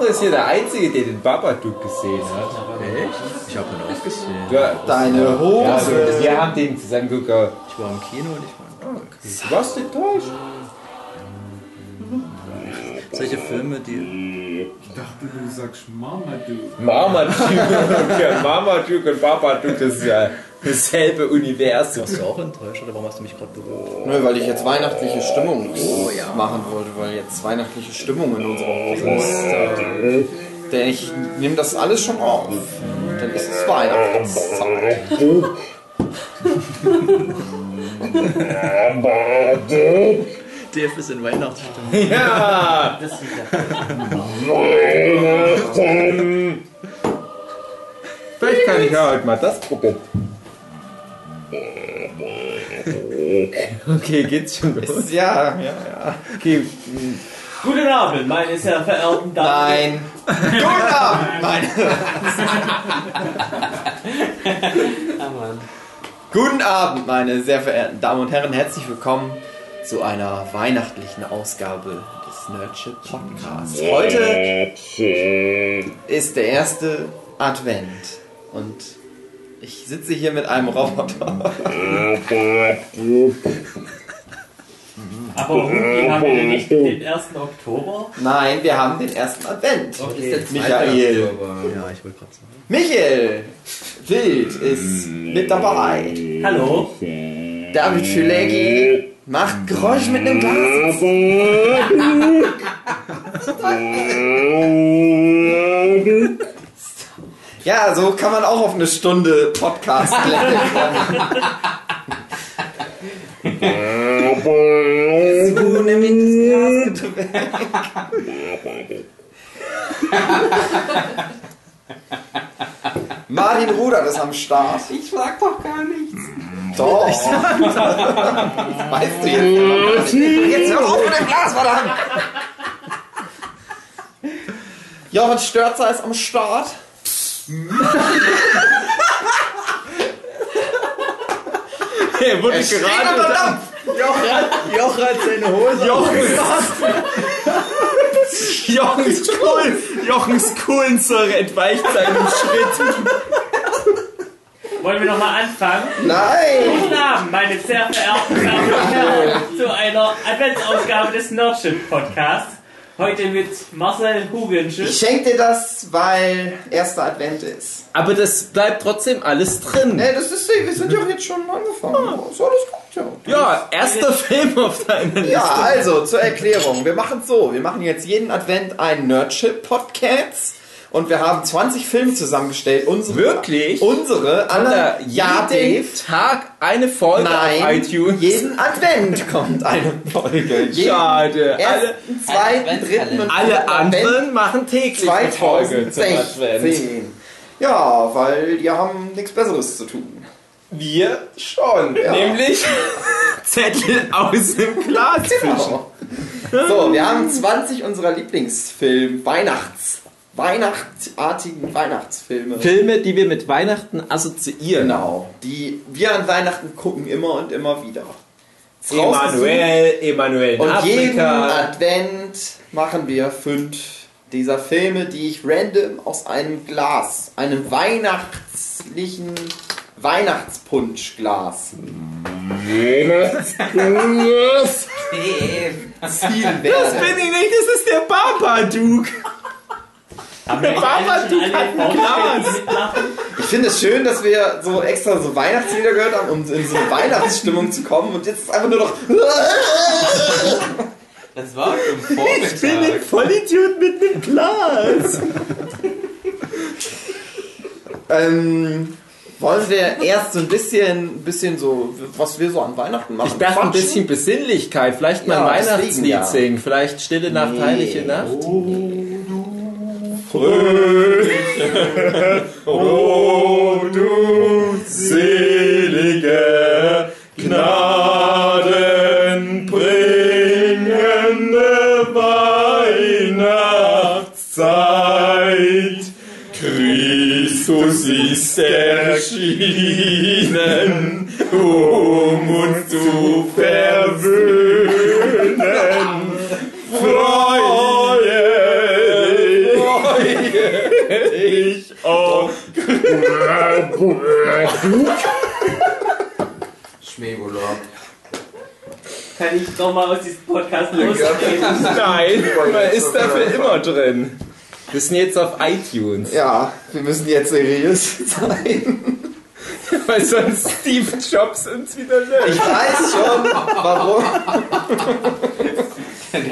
Der Jochen ist hier der Einzige, der den Babadook gesehen hat. Echt? Ich habe ihn auch gesehen. Ja, Deine ja, Hose. also, wir haben den zusammen geguckt. Ich war im Kino und ich war Du warst enttäuscht. Solche Filme, die. Ich dachte, du sagst Marmaduke. Marmaduke und Marmaduke und Babadook, das ist ja dasselbe Universum. Warst du auch enttäuscht oder warum hast du mich gerade berührt? Nö, weil ich jetzt weihnachtliche Stimmung machen wollte, weil jetzt weihnachtliche Stimmung in unserer Hose ist. Denn ich nehme das alles schon auf. Dann ist es Weihnachtszeit. DF ist in Weihnachtsstimmung. Ja! Das ja. Vielleicht kann ich ja heute mal das probieren. Okay, geht's schon los? Ja, ja, ja. Okay, Guten Abend, meine sehr verehrten Damen. Nein. Guten Abend, meine. Mann. Guten Abend, meine sehr verehrten Damen und Herren. Herzlich willkommen zu einer weihnachtlichen Ausgabe des Nerdship Podcasts. Heute ist der erste Advent und ich sitze hier mit einem Roboter. Aber Hugi, haben wir denn nicht den 1. Oktober? Nein, wir haben den ersten Advent. Okay. Michael. Ja, ich wollte gerade sagen. Michael Wild ist mit dabei. Hallo? David Fileggi macht Geräusch mit einem Glas. Ja, so kann man auch auf eine Stunde Podcast nimm ich das Glas. Martin Rudert ist am Start. Ich sag doch gar nichts. Doch. Das weißt du jetzt. Jetzt hör auf mit dem Glas, verdammt. Jochen Störzer ist am Start. Er wurde steht gerade unter Dampf. Joch hat seine Hose Jochens Kohlen, Jochens Kohlensäure entweicht seinem Schritt. Wollen wir nochmal anfangen? Nein. Guten Abend, meine sehr verehrten Damen und Herren, zu einer Adventsausgabe des Nerdship Podcasts. Heute mit Marcel Ich Hugenschiff. schenke dir das, weil erster Advent ist. Aber das bleibt trotzdem alles drin. Ne, das ist, wir sind ja jetzt schon angefangen. So, das kommt ja. Ja, erster Film auf deiner Liste. Ja, also zur Erklärung. Wir machen es so. Wir machen jetzt jeden Advent einen Nerdship-Podcast. Und wir haben 20 Filme zusammengestellt. Unsere, Wirklich? Unsere, alle, ja, jeden Dave. Tag eine Folge Nein, auf iTunes. jeden Advent kommt eine Folge. Schade. Alle, ersten, zweiten, dritten und alle vierten Advent anderen machen täglich eine Folge zum Advent. 2016. Ja, weil die haben nichts Besseres zu tun. Wir schon. Ja. Nämlich Zettel aus dem Glas. Genau. So, wir haben 20 unserer Lieblingsfilme, Weihnachts, weihnachtartigen Weihnachtsfilme. Filme, die wir mit Weihnachten assoziieren. Genau, die wir an Weihnachten gucken immer und immer wieder. Emanuel, Emanuel Und jeden Afrika. Advent machen wir fünf dieser Filme, die ich random aus einem Glas, einem weihnachtlichen Weihnachtspunschglas ziehen Das werde. bin ich nicht, das ist der Babadook. Haben wir Baba, du mitmachen? Ich finde es schön, dass wir so extra so Weihnachtslieder gehört haben, um in so eine Weihnachtsstimmung zu kommen. Und jetzt ist einfach nur noch. Das war im Ich bin ein Vormittag. Vollidiot mit einem Glas. ähm, wollen wir erst so ein bisschen, bisschen so, was wir so an Weihnachten machen? Ich dachte ein bisschen Besinnlichkeit, vielleicht mal Ja, ein Weihnachtslied ja. singen, vielleicht Stille Nacht, Nee. Heilige Nacht. Oh, du selige, gnadenbringende Weihnachtszeit. Christus ist erschienen, um uns zu verwöhnen. Schneeurlaub. Kann ich doch mal aus diesem Podcast lostreten? Nein, man ist dafür immer drin. Wir sind jetzt auf iTunes, Ja, wir müssen jetzt seriös sein. weil sonst Steve Jobs uns wieder Ich löscht. weiß schon, warum.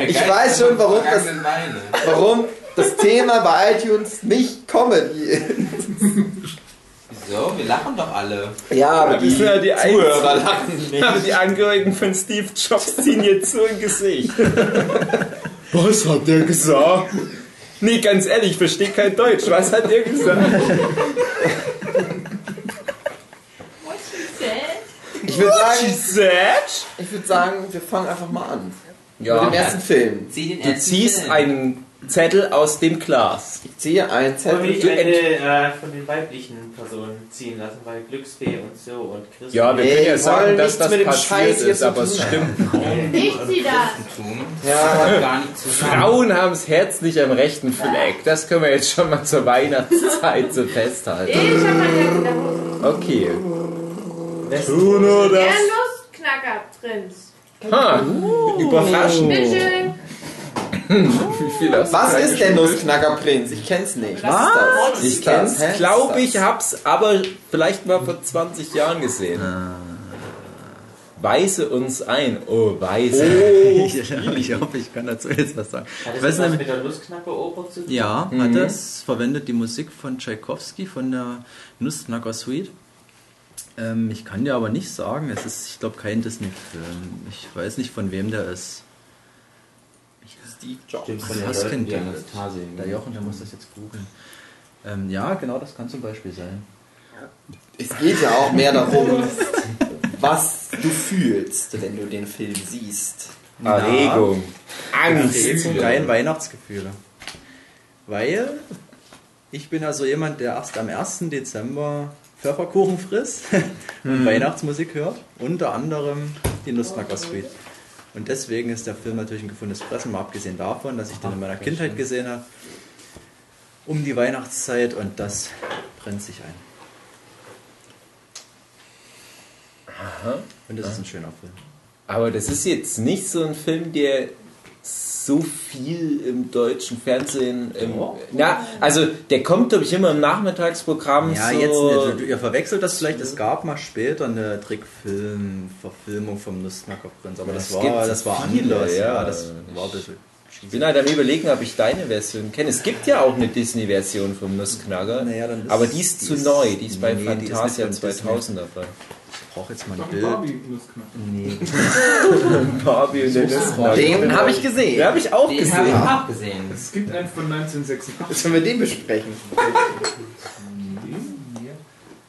Ich weiß schon, warum das, warum das Thema bei iTunes nicht Comedy ist. Wieso? Wir lachen doch alle. Ja, aber Wir sind ja die Zuhörer Einzigen. lachen nicht. Aber die Angehörigen von Steve Jobs ziehen jetzt so ein Gesicht. Was hat der gesagt? Nee, ganz ehrlich, ich verstehe kein Deutsch. Was hat der gesagt? Ich würde She sagen, said? ich würde sagen, wir fangen einfach mal an. Mit Ja. dem ersten Film. Zieh den Du ziehst Film. einen Zettel aus dem Glas. Ich ziehe einen Wollen Zettel. wir nicht Du eine äh, von den weiblichen Personen ziehen lassen, weil Glücksfee und so und Chris. Ja, wir können ja wir sagen, dass das mit dem passiert Scheiß ist, aber es stimmt. Ich zieh das. Ja, Das gar nicht zusammen. Frauen haben es herzlich am rechten Fleck. Das können wir jetzt schon mal zur Weihnachtszeit so festhalten. Ich hab meine Jacke in der Hose. Okay. Westen- nur Der Nussknacker-Prinz. Ha, überraschend. Viel hast du was ist der? Nussknackerprinz? Ich kenn's nicht. Was ist das? Ich kenn's. kenn's, glaube ich, hab's aber vielleicht mal vor 20 Jahren gesehen. Weise uns ein. Oh, Weise. ich, ich hoffe, ich kann dazu jetzt was sagen. Hat Ich das was mit der Nussknacker-Oper zu tun? ja, hat es verwendet die Musik von Tchaikovsky von der Nussknacker Suite. Ähm, ich kann dir aber nicht sagen, es ist, ich glaube, kein Disney-Film. Ich weiß nicht, von wem der ist. Steve Jobs. Stimmt, von die ihr. Anastasia- Der Jochen, der muss das jetzt googeln. Ähm, ja, genau, das kann zum Beispiel sein. Es geht ja auch mehr darum, was du fühlst, wenn du den Film siehst. Erregung. Angst. Erregung, rein Weihnachtsgefühle. Weil ich bin also jemand, der erst am 1. Dezember Pfefferkuchen frisst und Weihnachtsmusik hört. Unter anderem die Nussknacker Suite. Und deswegen ist der Film natürlich ein gefundenes Fressen, mal abgesehen davon, dass ich den in meiner Kindheit gesehen habe. Um die Weihnachtszeit und das brennt sich ein. Und das ist ein schöner Film. Aber das ist jetzt nicht so ein Film, der so viel im deutschen Fernsehen. Im, na, also der kommt, glaube ich, immer im Nachmittagsprogramm. Ja, so, jetzt nicht. Du- Ihr verwechselt das vielleicht. Es gab mal später eine Trickfilm-Verfilmung vom Nussknacker-Prinz, aber das Es war, das war anders. ja. Ja, das war ein bisschen. Ich bin halt am überlegen, ob ich deine Version kenne. Es gibt ja auch eine Disney-Version vom Nussknacker, Naja, dann ist- aber die ist die zu ist- neu. Die ist bei nee, ist Fantasia nicht von 2000 dabei. Ich brauche jetzt mal ein Bild. Barbie-Nussknacker. Nee. Barbie und der Nussknacker. Den habe ich gesehen. Den habe ich auch Den habe ich gesehen. auch gesehen. Es gibt einen von 1986. Sollen wir den besprechen?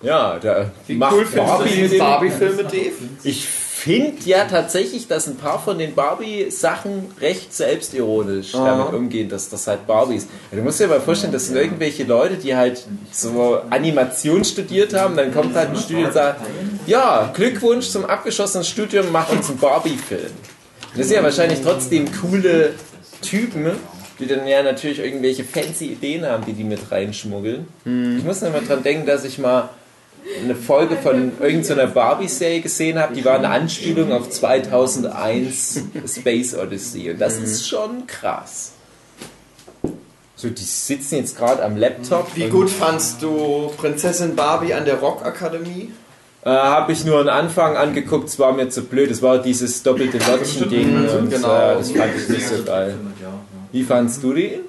Ja, da macht cool findest Barbie Dave? Ich finde ja tatsächlich, dass ein paar von den Barbie-Sachen recht selbstironisch damit umgehen, dass das halt Barbie ist. Du musst dir mal vorstellen, das sind irgendwelche Leute, die halt so Animation studiert haben, dann kommt halt ein Studio und sagt, ja, Glückwunsch zum abgeschlossenen Studium, mach uns einen Barbie-Film. Das sind ja wahrscheinlich trotzdem coole Typen, die dann ja natürlich irgendwelche fancy Ideen haben, die die mit reinschmuggeln. Ich muss noch mal dran denken, dass ich mal eine Folge von irgendeiner Barbie-Serie gesehen habe, die war eine Anspielung auf 2001 Space Odyssey und das ist schon krass. So, die sitzen jetzt gerade am Laptop. Wie gut fandst du Prinzessin Barbie an der Rockakademie? Äh, habe ich nur einen Anfang angeguckt, es war mir zu blöd. Es war dieses doppelte Lottchen-Ding und Genau. äh, das fand ich nicht so geil. Wie fandst du die?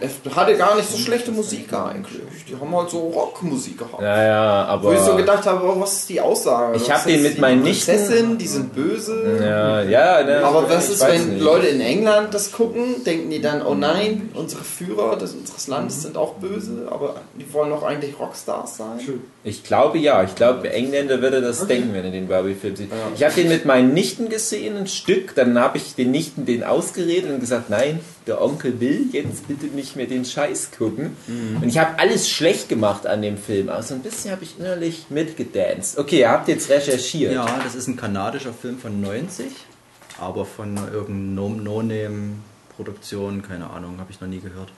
Es hatte gar nicht so schlechte Musik eigentlich. Die haben halt so Rockmusik gehabt. Naja, aber. Wo ich so gedacht habe, oh, was ist die Aussage? Ich Was hab den mit meinen Nichten- Prinzessin, die sind böse. ja, ja, ne, Aber was ist, wenn nicht. Leute in England das gucken? Denken die dann, oh nein, unsere Führer des, unseres Landes sind auch böse, aber die wollen doch eigentlich Rockstars sein? Ich glaube ja. Ich glaube, Engländer würde das denken, wenn er den Barbie-Film sieht. Ich habe den mit meinen Nichten gesehen, ein Stück. Dann habe ich den Nichten den ausgeredet und gesagt, nein, der Onkel will jetzt bitte nicht mehr den Scheiß gucken. Und ich habe alles schlecht gemacht an dem Film. Aber so ein bisschen habe ich innerlich mitgedanced. Okay, ihr habt jetzt recherchiert. Ja, das ist ein kanadischer Film von 90, aber von irgendeiner No- No-Name-Produktion, keine Ahnung, habe ich noch nie gehört.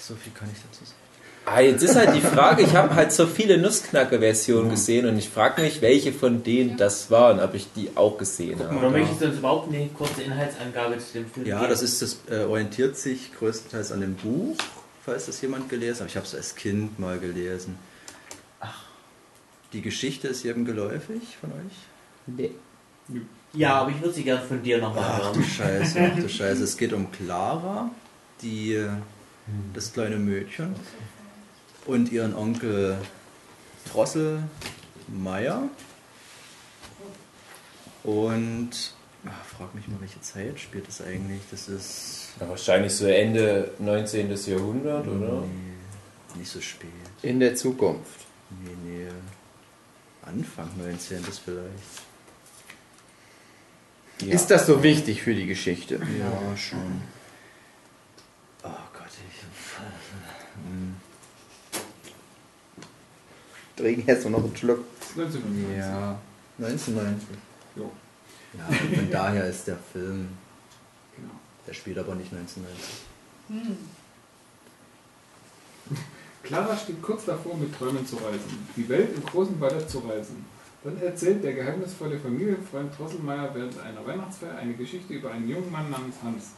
so viel kann ich dazu sagen. Ah, jetzt ist halt die Frage, ich habe halt so viele Nussknacker-Versionen gesehen und ich frage mich, welche von denen das waren, ob ich die auch gesehen habe. Oder möchtest du uns überhaupt eine kurze Inhaltsangabe zu dem Film Ja, geben? das ist das äh, orientiert sich größtenteils an dem Buch, falls das jemand gelesen hat. Ich habe es als Kind mal gelesen. Ach. Die Geschichte ist jedem geläufig von euch? Ja, aber ich würde sie gerne von dir nochmal Ach du hören. Scheiße, ach du Scheiße. Es geht um Clara, die, äh, das kleine Mädchen, und ihren Onkel Drosselmeier. Und ach, frag mich mal, welche Zeit spielt das eigentlich? Das ist Ja, wahrscheinlich so Ende 19. Jahrhundert, oder? nee, nicht so spät. In der Zukunft. Nee, nee. Anfang 19. vielleicht. Ist das so wichtig für die Geschichte? Ja, schon. Oh Gott, ich. Hm, Trinken jetzt noch einen Schluck. 1990. Ja. 1990. Jo. Ja, von daher ist der Film. Genau. Der spielt aber nicht 1990. Clara steht kurz davor, mit Träumen zu reisen, die Welt im großen Ballett zu reisen. Dann erzählt der geheimnisvolle Familienfreund Drosselmeier während einer Weihnachtsfeier eine Geschichte über einen jungen Mann namens Hans,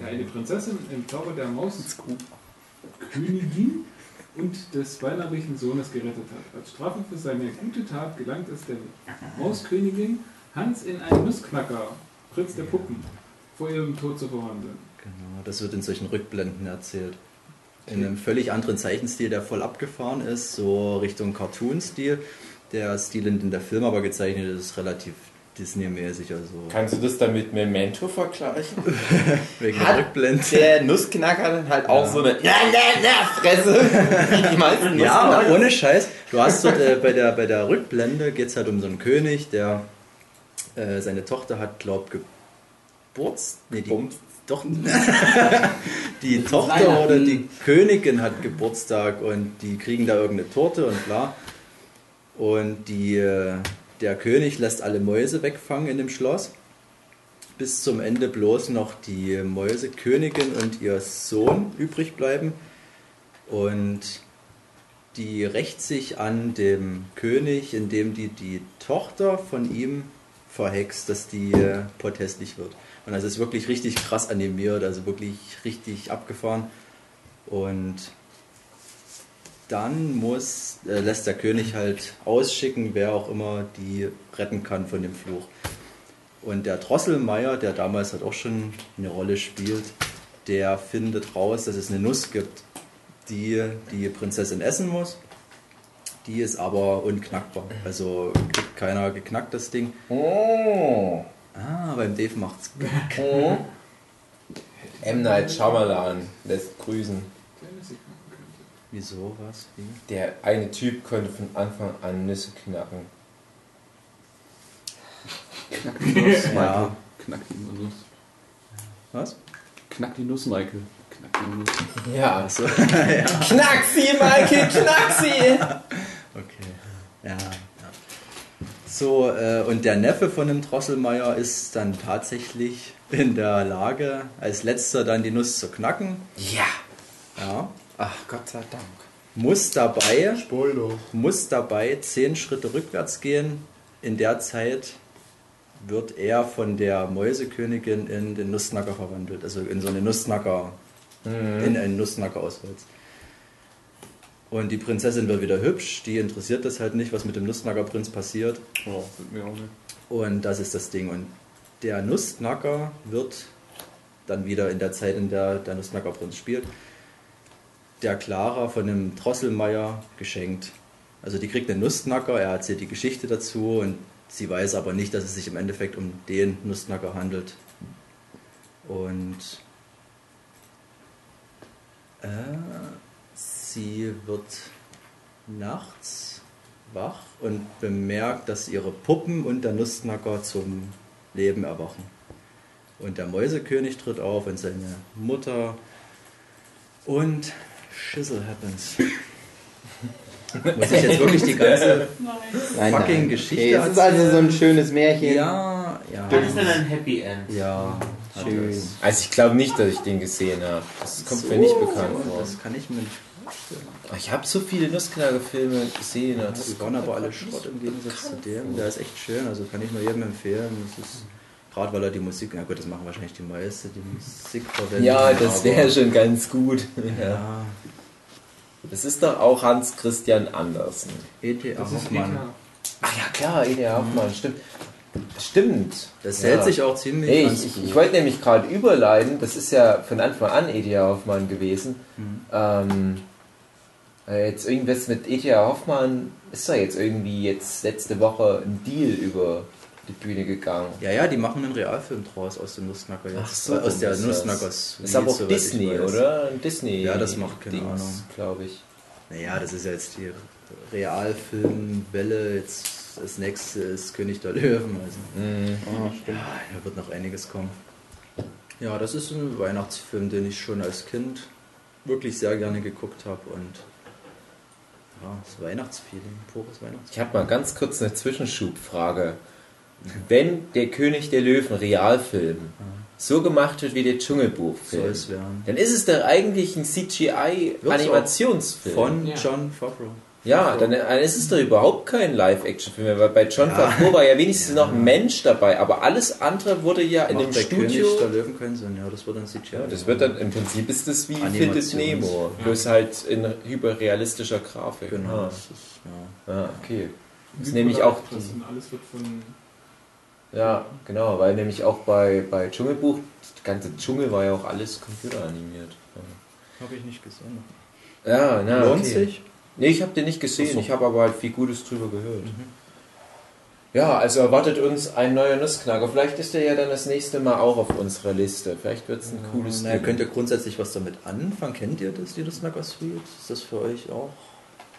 der eine Prinzessin im Zauber der Mauskönigin und des weinerlichen Sohnes gerettet hat. Als Strafe für seine gute Tat gelangt es der Mauskönigin, Hans in einen Nussknacker, Prinz der Puppen, vor ihrem Tod zu verwandeln. Genau, das wird in solchen Rückblenden erzählt. In einem völlig anderen Zeichenstil, der voll abgefahren ist, so Richtung Cartoon-Stil. Der Stil, in dem der Film aber gezeichnet ist, ist relativ Disney-mäßig, also Kannst du das dann mit Memento vergleichen? wegen Hat der Rückblende. Der Nussknacker dann halt auch so eine na, na, na, Fresse, wie die meisten Ja, aber ohne Scheiß. Du hast dort äh, bei, der, bei der Rückblende geht es halt um so einen König, der äh, seine Tochter hat, glaub Geburts... Nee, die, Bums. doch, die Tochter oder die Königin hat Geburtstag und die kriegen da irgendeine Torte und bla. Und die, äh, der König lässt alle Mäuse wegfangen in dem Schloss. Bis zum Ende bloß noch die Mäusekönigin und ihr Sohn übrig bleiben. Und die rächt sich an dem König, indem die die Tochter von ihm verhext, dass die äh, potthässlich wird. Und das ist wirklich richtig krass animiert, also wirklich richtig abgefahren. Und dann muss, äh, lässt der König halt ausschicken, wer auch immer die retten kann von dem Fluch. Und der Drosselmeier, der damals halt auch schon eine Rolle spielt, der findet raus, dass es eine Nuss gibt, die die Prinzessin essen muss. Die ist aber unknackbar. Also kriegt keiner geknackt, das Ding. Oh. Ah, beim Dave macht's. oh. M. Night Shyamalan lässt grüßen. Wieso, was? Wie? Der eine Typ konnte von Anfang an Nüsse knacken. Knack die Nuss, Michael. Ja. Knack die Nuss. Was? Knack die Nuss, Michael. Knack die Nuss. Ja. Achso. Knack sie, Michael, knack sie! Okay. Ja. ja. So, äh, und der Neffe von dem Drosselmeier ist dann tatsächlich in der Lage, als letzter dann die Nuss zu knacken. Ja. Ja. Ach, Gott sei Dank. Muss dabei, Spoiler. muss dabei zehn Schritte rückwärts gehen. In der Zeit wird er von der Mäusekönigin in den Nussknacker verwandelt. Also in so eine Nussknacker, in einen Nussknacker auswärts. Und die Prinzessin wird wieder hübsch, die interessiert das halt nicht, was mit dem Nussknackerprinz passiert. Oh, mir auch nicht. Und das ist das Ding. Und der Nussknacker wird dann wieder in der Zeit, in der der Nussknackerprinz spielt, der Clara von dem Drosselmeier geschenkt. Also die kriegt einen Nussknacker, er erzählt die Geschichte dazu und sie weiß aber nicht, dass es sich im Endeffekt um den Nussknacker handelt. Und äh, sie wird nachts wach und bemerkt, dass ihre Puppen und der Nussknacker zum Leben erwachen. Und der Mäusekönig tritt auf und seine Mutter und Schissel happens. Muss ich jetzt wirklich die ganze Nein, Fucking nein. Geschichte Okay, es ist also so ein schönes Märchen. Ja, Ja, Hat es denn ein Happy End? ja Schön. Also ich glaube nicht, dass ich den gesehen habe. Das kommt mir nicht bekannt vor. Das kann ich mir nicht Ich habe so viele Nussknacker-Filme gesehen. Ja, Das die waren aber alle Schrott im Gegensatz zu dem. Der ist echt schön, also kann ich nur jedem empfehlen. Das ist, gerade weil er die Musik, na gut, das machen wahrscheinlich die meisten, die Musik verwenden. ja, das wäre schon ganz gut. Ja. Das ist doch auch Hans Christian Andersen. E.T.A. Hoffmann. Nika. Ach ja, klar, E.D.R. Hoffmann, stimmt. Stimmt. Das Ja. hält sich auch ziemlich Hey, ich, ich, ich wollte nämlich gerade überleiten, das ist ja von Anfang an E.T.A. Hoffmann gewesen. Mhm. Ähm, äh, jetzt irgendwas mit E.T.A. Hoffmann ist da jetzt irgendwie jetzt letzte Woche ein Deal über die Bühne gegangen. Ja, ja, die machen einen Realfilm draus aus dem Nussknacker jetzt. Ach so, aus der. Nussknackers. Ist aber auch ich Disney, oder? Disney. Ja, das macht keine Dings, Ahnung. glaube ich. Naja, das ist ja jetzt die Realfilmwelle. Jetzt das nächste ist König der Löwen. Also. Mhm. Ja, da wird noch einiges kommen. Ja, das ist ein Weihnachtsfilm, den ich schon als Kind wirklich sehr gerne geguckt habe und ja, das Weihnachtsfeeling, pures Weihnachtsfeeling. Ich habe mal ganz kurz eine Zwischenschubfrage. Wenn der König der Löwen Realfilm so gemacht wird wie der Dschungelbuchfilm, werden. dann ist es doch eigentlich ein CGI-Animationsfilm. Von Ja. John Favreau. Ja, dann dann ist es doch überhaupt kein Live-Action-Film, weil bei John Favreau war ja wenigstens noch ein Mensch dabei, aber alles andere wurde ja in dem der Studio. König der Löwen keinen Sinn, ja, das wird dann CGI. Ja, das wird dann im Prinzip ist das wie Findet Nemo, bloß halt in hyperrealistischer Grafik. Genau, das ist, ja. ah, okay. Das ist nämlich auch Das alles wird von. Ja, genau, weil nämlich auch bei, bei Dschungelbuch, das ganze Dschungel war ja auch alles computeranimiert. Habe ich nicht gesehen. Ja, na, Lohnt okay. sich? Nee, ich habe den nicht gesehen, so. ich habe aber halt viel Gutes drüber gehört. Ja, also erwartet uns ein neuer Nussknacker. Vielleicht ist der ja dann das nächste Mal auch auf unserer Liste. Vielleicht wird es ein cooles Na, Ding. könnt ihr grundsätzlich was damit anfangen? Kennt ihr das, die Nussknacker Suite? Ist das für euch auch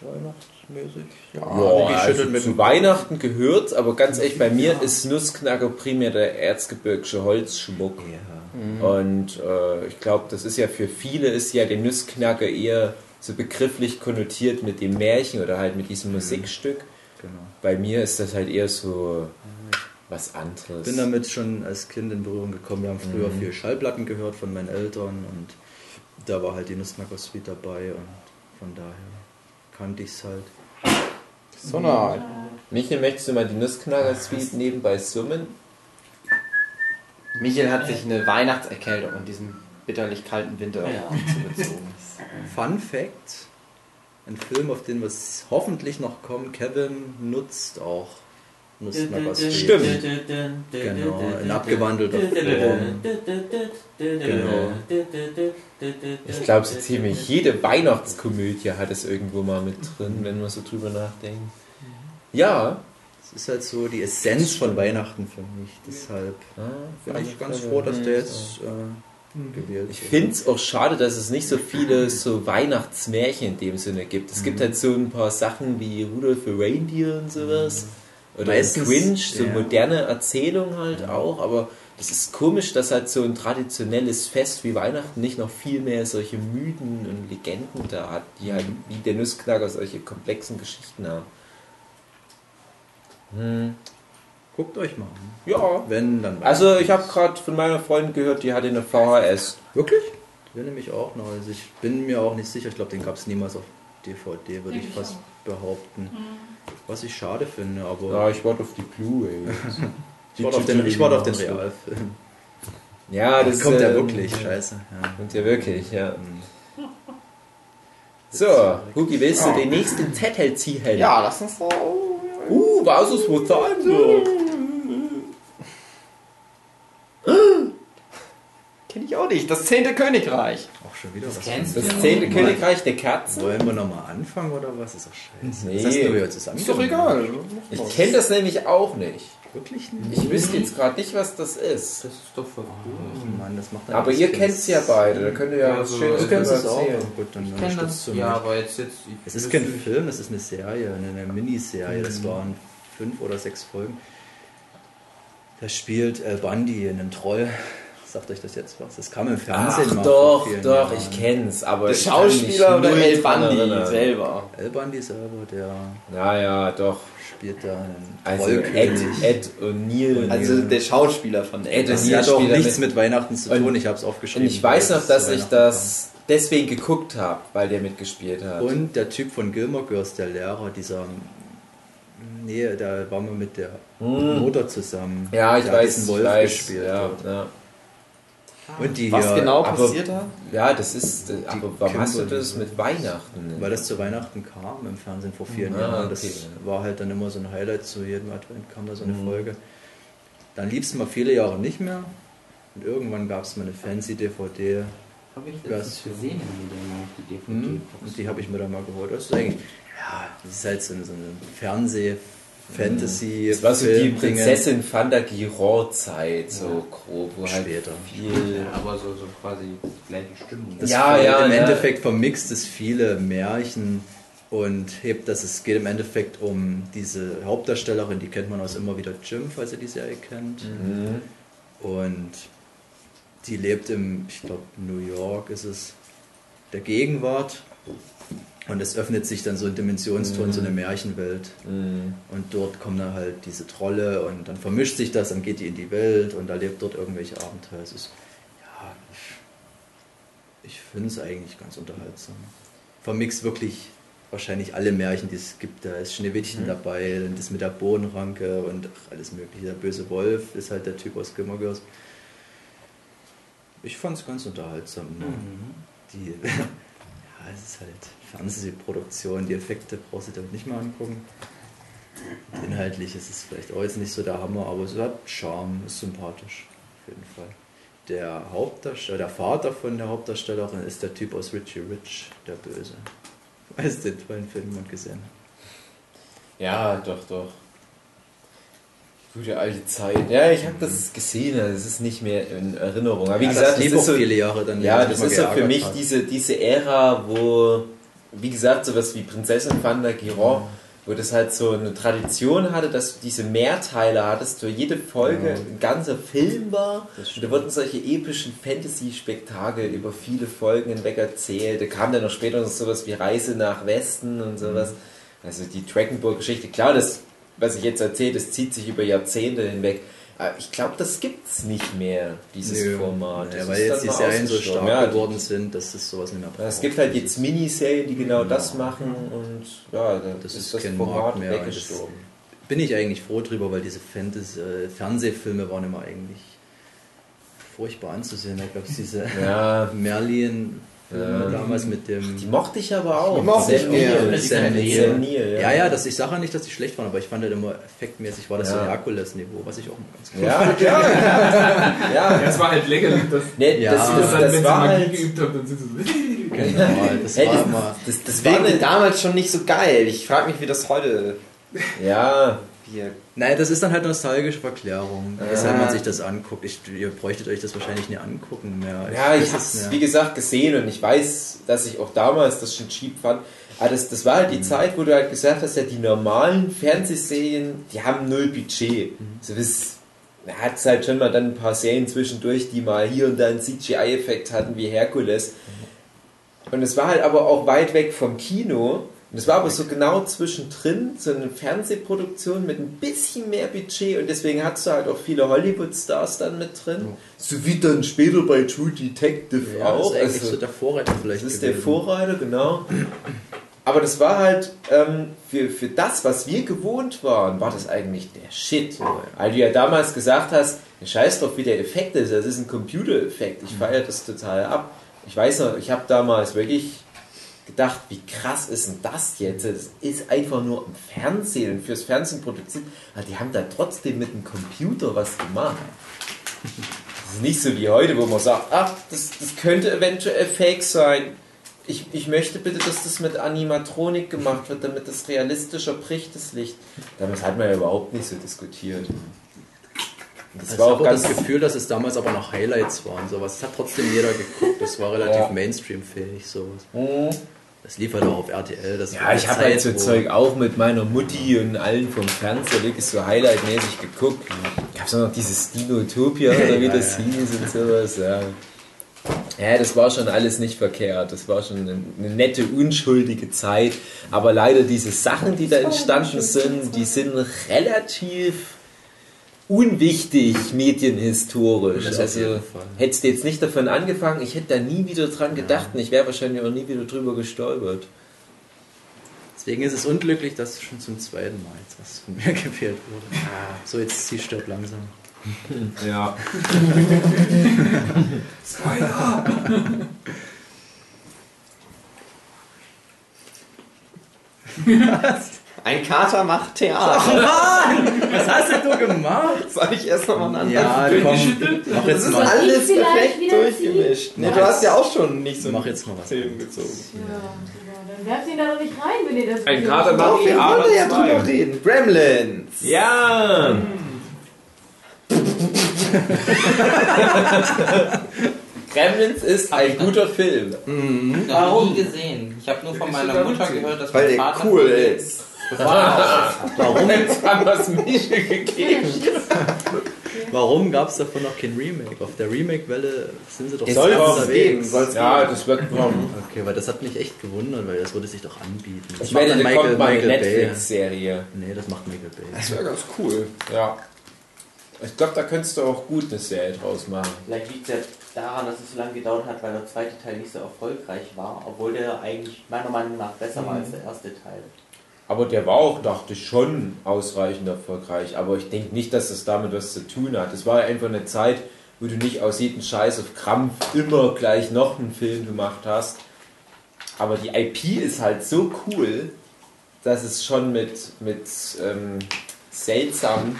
weihnachtsmäßig? Ja, Vicky also schüttelt mit zu Weihnachten gehört, aber ganz ehrlich, bei mir ist Nussknacker primär der erzgebirgische Holzschmuck. Ja. Und äh, ich glaube, das ist ja für viele ist ja der Nussknacker eher so begrifflich konnotiert mit dem Märchen oder halt mit diesem Musikstück. Genau. Bei mir ist das halt eher so was anderes. bin damit schon als Kind in Berührung gekommen. Wir haben früher Mhm. viel Schallplatten gehört von meinen Eltern und da war halt die Nussknacker Suite dabei und von daher kannte ich es halt. Sonne. Michael, möchtest du mal die Nussknacker Suite nebenbei summen? Michael hat sich eine Weihnachtserkältung und diesen bitterlich kalten Winter Ja. zugezogen. Fun Fact: Ein Film, auf den wir hoffentlich noch kommen. Kevin nutzt auch Nussknacker Suite. Stimmt. Genau, in abgewandelter Form. Genau. Ich glaube, so ziemlich jede Weihnachtskomödie hat es irgendwo mal mit drin, wenn wir so drüber nachdenken. Ja. Es ist halt so die Essenz von Weihnachten für mich. Deshalb bin ich ganz froh, dass der jetzt äh, gewählt Ich finde es auch schade, dass es nicht so viele so Weihnachtsmärchen in dem Sinne gibt. Es gibt halt so ein paar Sachen wie Rudolf the Reindeer und sowas. Oder Meistens, Grinch, so ja. moderne Erzählung halt auch. Aber das ist komisch, dass halt so ein traditionelles Fest wie Weihnachten nicht noch viel mehr solche Mythen und Legenden da hat, die halt wie der Nussknacker solche komplexen Geschichten haben. Hm. Guckt euch mal an. Ja. Wenn, dann Also ich habe gerade von meiner Freundin gehört, die hatte eine VHS. Wirklich? Den nehme ich auch noch. Also ich bin mir auch nicht sicher. Ich glaube, den gab es niemals auf DVD, würde ich ich fast behaupten. Was ich schade finde, aber Ja, ich warte auf die Blu-ray. ich warte auf den, ich warte auf den Digital Realfilm. Ja, das kommt ja ähm, wirklich. Scheiße. Ja. Kommt ja wirklich, ja. So, Hugi, willst du den nächsten Zettel ziehen? Ja, lass uns so. Uh, was ist wohl sein wird? Kenn ich auch nicht. Das zehnte Königreich. Auch schon wieder was. kennst Das zehnte Königreich der Katzen? Wollen wir nochmal anfangen oder was? Ist doch scheiße. Nee. Was hast du jetzt zusammen? Ist doch egal. Ich kenne das nämlich auch nicht. Wirklich nicht? Ich wüsste jetzt gerade nicht, was das ist. Das ist doch voll cool. Oh Mann, das macht Aber ihr kennt es ja beide, da könnt ihr ja was Also, Schönes drüber es auch. erzählen. Gut, dann Ich kenne das. mich. Ja, aber jetzt jetzt. Es ist kein Film, es ist eine Serie, eine, eine Miniserie. Das waren fünf oder sechs Folgen. Da spielt El Bundy einen Troll. Sagt euch das jetzt was? Das kam im Fernsehen Ach mal doch, doch, Jahren. ich kenn's, aber Der Schauspieler oder El Bandi selber? El Bundy selber, der Ja, ja, doch. Spielt da einen Also Ed. Ed O'Neill. Also der Schauspieler von Ed Das O'Neill hat auch nichts mit Weihnachten zu tun, ich habe es aufgeschrieben. Und ich weiß noch, dass ich das deswegen geguckt habe, weil der mitgespielt hat. Und der Typ von Gilmore Girls, der Lehrer, dieser. Nee, da waren wir mit der Mutter zusammen. Hm. ja, ich der weiß, ich Wolf weiß. gespielt. Ja, ja. Und die Was hier, genau aber- passiert da? ja, das ist. Aber warum hast du das mit Weihnachten? Weil das zu Weihnachten kam im Fernsehen vor vielen Ah, Jahren. Das okay. war halt dann immer so ein Highlight zu jedem Advent kam da so eine Mhm. Folge. Dann lief es mal viele Jahre nicht mehr. Und irgendwann gab es mal eine fancy DVD. Habe ich ist- gesehen die DVD. Mhm. Und die habe ich mir dann mal geholt. Das ist eigentlich, ja, das ist halt so, ein- so eine Fernseh, Fantasy, das war so die. Prinzessin van der Giron-Zeit, so grob, wo halt Später. viel. Ja, aber so, so quasi die gleiche Stimmung. Das Ja, ja, Im ja. Endeffekt vermixt es viele Märchen und hebt, dass es geht im Endeffekt um diese Hauptdarstellerin, die kennt man aus immer wieder Jim, falls ihr die Serie kennt. Mhm. Und die lebt im, ich glaube, New York ist es, der Gegenwart. Und es öffnet sich dann so ein Dimensionstor in so eine Märchenwelt. Mhm. Und dort kommen dann halt diese Trolle und dann vermischt sich das, dann geht die in die Welt und erlebt dort irgendwelche Abenteuer. Es ist, ja, ich finde es eigentlich ganz unterhaltsam. Vermixt wirklich wahrscheinlich alle Märchen, die es gibt. Da ist Schneewittchen dabei, dann das mit der Bohnenranke und ach, alles mögliche. Der böse Wolf ist halt der Typ aus Gilmore Girls. Ich fand es ganz unterhaltsam. Ne? Die, ja, es ist halt Fernsehproduktion, die Effekte brauchst du dir nicht mal angucken. Inhaltlich ist es vielleicht auch jetzt nicht so der Hammer, aber es hat Charme, ist sympathisch, auf jeden Fall. Der Hauptdarsteller, der Vater von der Hauptdarstellerin ist der Typ aus Richie Rich, der Böse. Weißt du, den tollen Film jemand gesehen hat? Ja, doch, doch. Gute alte Zeit. Ja, ich habe das gesehen, also es ist nicht mehr in Erinnerung. Aber wie Ja, gesagt, das das ist so, viele Jahre dann. ja, das ist so für mich hat. diese, diese Ära, wo, wie gesagt, sowas wie Prinzessin van der Giron, wo das halt so eine Tradition hatte, dass du diese Mehrteile hattest, wo jede Folge Ja. ein ganzer Film war. Da wurden solche epischen Fantasy-Spektakel über viele Folgen hinweg erzählt. Da kam dann noch später noch sowas wie Reise nach Westen und sowas. Mhm. Also die Dragonburg-Geschichte. Klar, das, was ich jetzt erzähle, das zieht sich über Jahrzehnte hinweg. Aber ich glaube, das gibt's nicht mehr, dieses Nö. Format. Ja, Das weil jetzt die Serien so stark Ja, geworden sind, dass es sowas nicht mehr braucht. Es gibt halt jetzt Miniserien, die genau das machen und ja, da Das ist ist das kein Format Markt mehr. weggestorben. bin ich eigentlich froh drüber, weil diese Fantasy, äh, Fernsehfilme waren immer eigentlich furchtbar anzusehen. Da gab es diese Ja, Merlin Ja. damals mit dem. die mochte ich aber auch. Die mochte ich Sam. Neill. Sam Neill. Neill, ja, ja, das, ich sage ja nicht, dass die schlecht waren, aber ich fand halt immer effektmäßig war das so Ja. ein Herkules-Niveau, was ich auch mal ganz cool Ja, klar. Ja, Ja, es war halt lächerlich, dass, Nee, Ja. das, das, das, wenn sie war halt. geübt haben, dann sind sie so. Genau, das Hey, war das, immer. das, das war Deswegen eine, damals schon nicht so geil. Ich frage mich, wie das heute Ja, hier. Nein, das ist dann halt nostalgische Verklärung, Ja. wenn man sich das anguckt. Ich, ihr bräuchtet euch das wahrscheinlich nie angucken mehr. ja, ich habe es wie gesagt gesehen und ich weiß, dass ich auch damals das schon cheap fand. Aber das, das war halt die Zeit, wo du halt gesagt hast, ja, die normalen Fernsehserien, die haben null Budget. So bis, da hat es halt schon mal dann ein paar Serien zwischendurch, die mal hier und da einen CGI-Effekt hatten, wie Herkules. Und es war halt aber auch weit weg vom Kino. Und es war aber so genau zwischendrin, so eine Fernsehproduktion mit ein bisschen mehr Budget und deswegen hattest du halt auch viele Hollywood-Stars dann mit drin. So wie dann später bei True Detective ja, auch. das ist eigentlich Also, so der Vorreiter vielleicht. das ist der gewesen. Vorreiter, genau. Aber das war halt, ähm, für, für das, was wir gewohnt waren, war das eigentlich der Shit. Weil du ja damals gesagt hast, scheiß drauf, wie der Effekt ist, das ist ein Computereffekt. Mhm. Ich feiere das total ab. Ich weiß noch, ich habe damals wirklich gedacht, wie krass ist denn das jetzt? Das ist einfach nur im Fernsehen, fürs Fernsehen produziert. Aber die haben da trotzdem mit dem Computer was gemacht. Das ist nicht so wie heute, wo man sagt, ach, das, das könnte eventuell fake sein. Ich, ich möchte bitte, dass das mit Animatronik gemacht wird, damit das realistischer bricht, das Licht. Damals hat man ja überhaupt nicht so diskutiert. Das Das war auch ganz das Gefühl, dass es damals aber noch Highlights waren. Sowas. Das hat trotzdem jeder geguckt. Das war relativ Ja. Mainstream-fähig. Sowas. Mhm. Das lief halt auch auf RTL. Das Ja, ich habe halt so Zeug auch mit meiner Mutti und allen vom Fernseher wirklich so highlightmäßig geguckt. gab es noch dieses Dinotopia oder wie das hieß und sowas. Ja. ja, das war schon alles nicht verkehrt. Das war schon eine, eine nette, unschuldige Zeit. Aber leider diese Sachen, die da entstanden sind, die sind relativ unwichtig medienhistorisch. Das Also hättest du jetzt nicht davon angefangen, ich hätte da nie wieder dran gedacht und ich wäre wahrscheinlich auch nie wieder drüber gestolpert. Deswegen ist es unglücklich, dass schon zum zweiten Mal jetzt was von mir gewählt wurde. So, jetzt sie stirbt langsam. Ja. Ein Kater macht Theater. Was hast denn du gemacht? Soll ich erst nochmal einen anderen? Ja, komm, mach Das jetzt ist mal. alles Vielleicht perfekt durchgemischt. Nee, du hast ja auch schon nicht so Mach jetzt mal was. Film gezogen. Ja, dann werft ihn da doch nicht rein, wenn ihr das Ein will. Kater Doch, macht wir wollen ja drüber reden. Gremlins. Ja! Gremlins ist ein guter Film. Mhm. Noch Warum? nie gesehen. Ich habe nur von Ist meiner Mutter gehört, dass Weil mein der Vater cool von Warum, Jetzt haben wir es Mische gegeben. warum gab es davon noch kein Remake? Auf der Remake-Welle sind sie doch soll es geben, soll's Ja, das wird kommen. Okay, weil das hat mich echt gewundert, weil das würde sich doch anbieten. Das Ich mal eine Bay. Netflix-Serie. Nee, das macht Michael Bay. Das wäre ganz cool. Ja. Ich glaube, da könntest du auch gut eine Serie draus machen. Vielleicht liegt es ja daran, dass es so lange gedauert hat, weil der zweite Teil nicht so erfolgreich war, obwohl der eigentlich meiner Meinung nach besser war als der erste Teil. Aber der war auch, dachte ich, schon ausreichend erfolgreich. Aber ich denke nicht, dass das damit was zu tun hat. Es war einfach eine Zeit, wo du nicht aus jedem Scheiß auf Krampf immer gleich noch einen Film gemacht hast. Aber die IP ist halt so cool, dass es schon mit, mit ähm, seltsamen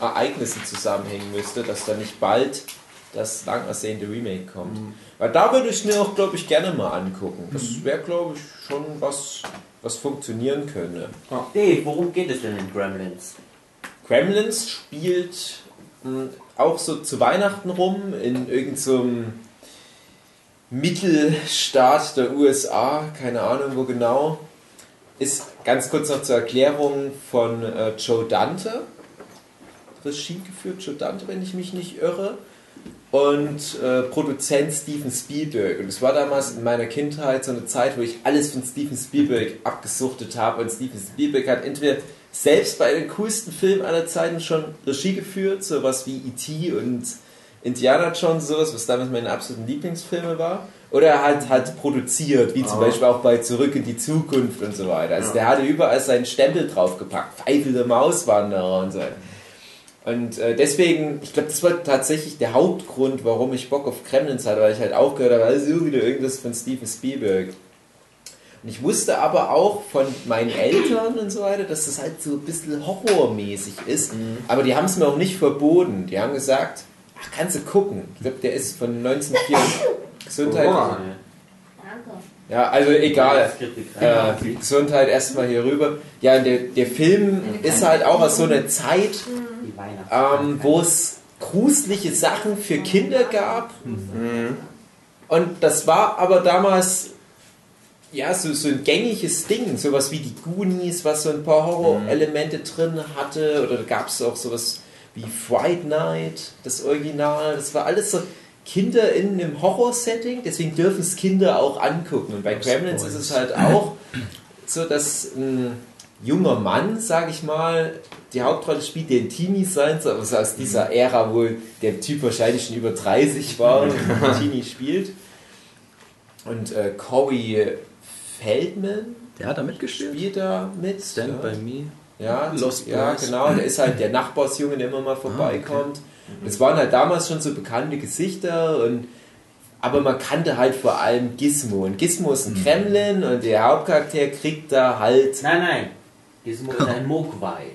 Ereignissen zusammenhängen müsste, dass da nicht bald das lang ersehnte Remake kommt. Weil da würde ich mir auch, glaube ich, gerne mal angucken. Das wäre, glaube ich, schon was, was funktionieren könnte. Dave, worum geht es denn in Gremlins? Gremlins spielt mh, auch so zu Weihnachten rum in irgendeinem so einem Mittelstaat der USA, keine Ahnung wo genau. Ist ganz kurz noch zur Erklärung von äh, Joe Dante. Regie geführt, Joe Dante, wenn ich mich nicht irre. Und äh, Produzent Steven Spielberg. Und es war damals in meiner Kindheit so eine Zeit, wo ich alles von Steven Spielberg abgesuchtet habe. Und Steven Spielberg hat entweder selbst bei den coolsten Filmen aller Zeiten schon Regie geführt, sowas wie E.T. und Indiana Jones, sowas, was damals meine absoluten Lieblingsfilme war. Oder er hat halt produziert, wie zum Beispiel auch bei Zurück in die Zukunft und so weiter. Also der hatte überall seinen Stempel draufgepackt. Pfeife der Mauswanderer und so. Und äh, deswegen, ich glaube, das war tatsächlich der Hauptgrund, warum ich Bock auf Kremlins hatte, weil ich halt auch gehört habe, also wieder irgendwas von Steven Spielberg. Und ich wusste aber auch von meinen Eltern und so weiter, dass das halt so ein bisschen horrormäßig ist. Aber die haben es mir auch nicht verboten. Die haben gesagt, ach, kannst du gucken. Ich glaube, der ist von 1904. Gesundheit. Danke. Ja, also egal. Äh, Gesundheit erstmal hier rüber. Ja, und der, der Film ist halt auch aus so einer Zeit, Weihnachten. Ähm, wo es gruselige Sachen für Kinder gab. Und das war aber damals ja so, so ein gängiges Ding, sowas wie die Goonies, was so ein paar Horror-Elemente drin hatte. Oder da gab es auch sowas wie Fright Night, das Original. Das war alles so Kinder in einem Horror-Setting, deswegen dürfen es Kinder auch angucken. Und bei Gremlins ist es halt auch so, dass ein junger Mann, sage ich mal, die Hauptrolle spielt, der ein Teenie sein soll, also aus dieser Ära, wo der Typ wahrscheinlich schon über 30 war und ein Teenie spielt. Und äh, Corey Feldman Der hat da mitgespielt? spielt da mit. Stand ja. by Me. Ja, Lost ja Boys. genau. Der ist halt der Nachbarsjunge, der immer mal vorbeikommt. Das waren halt damals schon so bekannte Gesichter und aber man kannte halt vor allem Gizmo. Und Gizmo ist ein Kremlin und der Hauptcharakter kriegt da halt. Nein, nein. Gizmo ist ein Mogwai.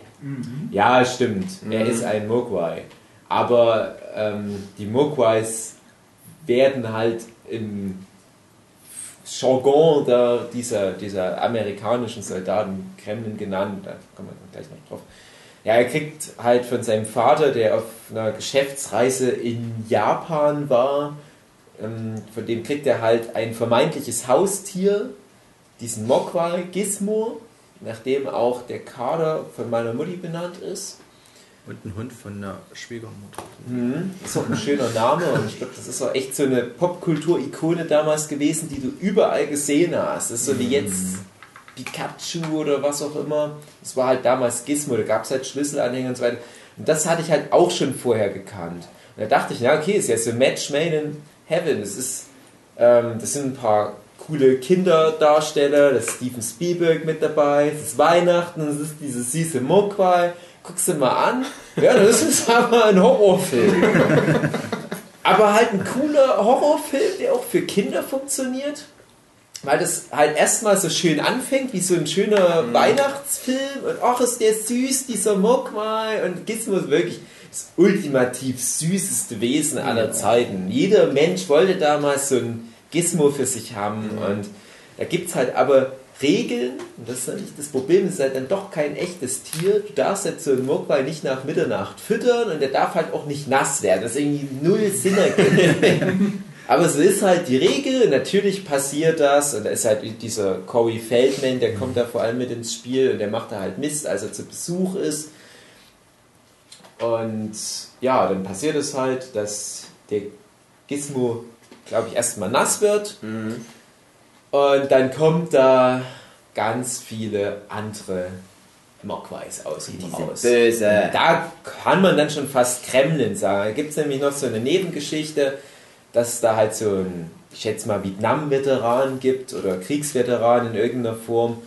Ja, stimmt. Er ist ein Mogwai. Aber ähm, die Mogwais werden halt im Jargon der, dieser, dieser amerikanischen Soldaten Kremlin genannt. Da kommen wir gleich noch drauf. Ja, er kriegt halt von seinem Vater, der auf einer Geschäftsreise in Japan war, ähm, von dem kriegt er halt ein vermeintliches Haustier, diesen Mogwai Gizmo, nachdem auch der Kader von meiner Mutti benannt ist. Und ein Hund von der Schwiegermutter. Mhm. Das ist auch ein schöner Name und ich glaube, das ist auch echt so eine Popkultur-Ikone damals gewesen, die du überall gesehen hast. Das ist so wie jetzt Pikachu oder was auch immer. Das war halt damals Gizmo, da gab es halt Schlüsselanhänger und so weiter. Und das hatte ich halt auch schon vorher gekannt. Und da dachte ich, na okay, ist ja so Match Made in Heaven. Das ist, ähm, das sind ein paar coole Kinderdarsteller, da ist Steven Spielberg mit dabei, es ist Weihnachten, es ist diese süße Mogwai. Guckst du mal an, ja, das ist aber ein Horrorfilm. aber halt ein cooler Horrorfilm, der auch für Kinder funktioniert weil das halt erstmal so schön anfängt, wie so ein schöner Weihnachtsfilm und ach, ist der süß, dieser Mogwai und Gizmo ist wirklich das ultimativ süßeste Wesen aller Zeiten. Jeder Mensch wollte damals so ein Gizmo für sich haben und da gibt es halt aber Regeln, und das ist natürlich das Problem, es ist halt dann doch kein echtes Tier. Du darfst jetzt so einen Mogwai nicht nach Mitternacht füttern und der darf halt auch nicht nass werden. Das ist irgendwie null Sinn ergeben. Aber so ist halt die Regel, natürlich passiert das und da ist halt dieser Corey Feldman, der kommt da vor allem mit ins Spiel und der macht da halt Mist, als er zu Besuch ist. Und ja, dann passiert es halt, dass der Gizmo, glaube ich, erstmal nass wird und dann kommt da ganz viele andere Mogwais aus ihm raus. Böse. Da kann man dann schon fast Kremlin sagen. Da gibt es nämlich noch so eine Nebengeschichte, dass es da halt so ein, ich schätze mal, Vietnam-Veteran gibt oder Kriegsveteran in irgendeiner Form,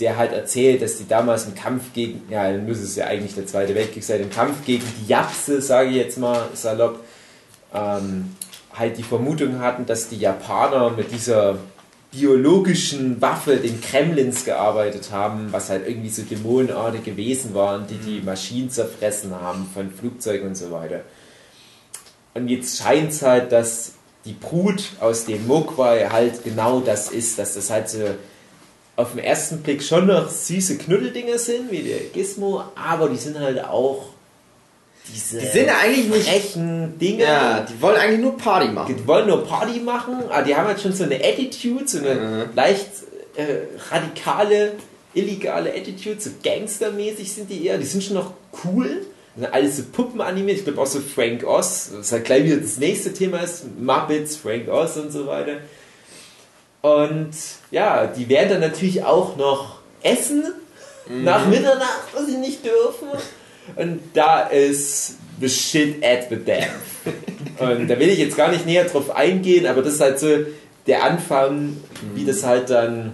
der halt erzählt, dass die damals im Kampf gegen, ja, dann muss es ja eigentlich der Zweite Weltkrieg sein, im Kampf gegen die Japse, sage ich jetzt mal salopp, ähm, halt die Vermutung hatten, dass die Japaner mit dieser biologischen Waffe den Kremlins gearbeitet haben, was halt irgendwie so dämonenartige Wesen waren, die die Maschinen zerfressen haben von Flugzeugen und so weiter. Und jetzt scheint es halt, dass die Brut aus dem Mogwai halt genau das ist, dass das halt so auf den ersten Blick schon noch süße Knuddeldinger sind, wie der Gizmo, aber die sind halt auch diese Die sind eigentlich nicht. frechen Dinge. Ja, die wollen eigentlich nur Party machen. Die wollen nur Party machen, aber die haben halt schon so eine Attitude, so eine Mhm. leicht äh, radikale, illegale Attitude, so gangstermäßig sind die eher. Die sind schon noch cool. Alles so Puppen animiert. Ich glaube auch so Frank Oz, das halt gleich wieder das nächste Thema ist, Muppets, Frank Oz und so weiter. Und ja, die werden dann natürlich auch noch essen nach Mitternacht, was sie nicht dürfen. Und da ist the shit at the dam. Und da will ich jetzt gar nicht näher drauf eingehen, aber das ist halt so der Anfang, wie das halt dann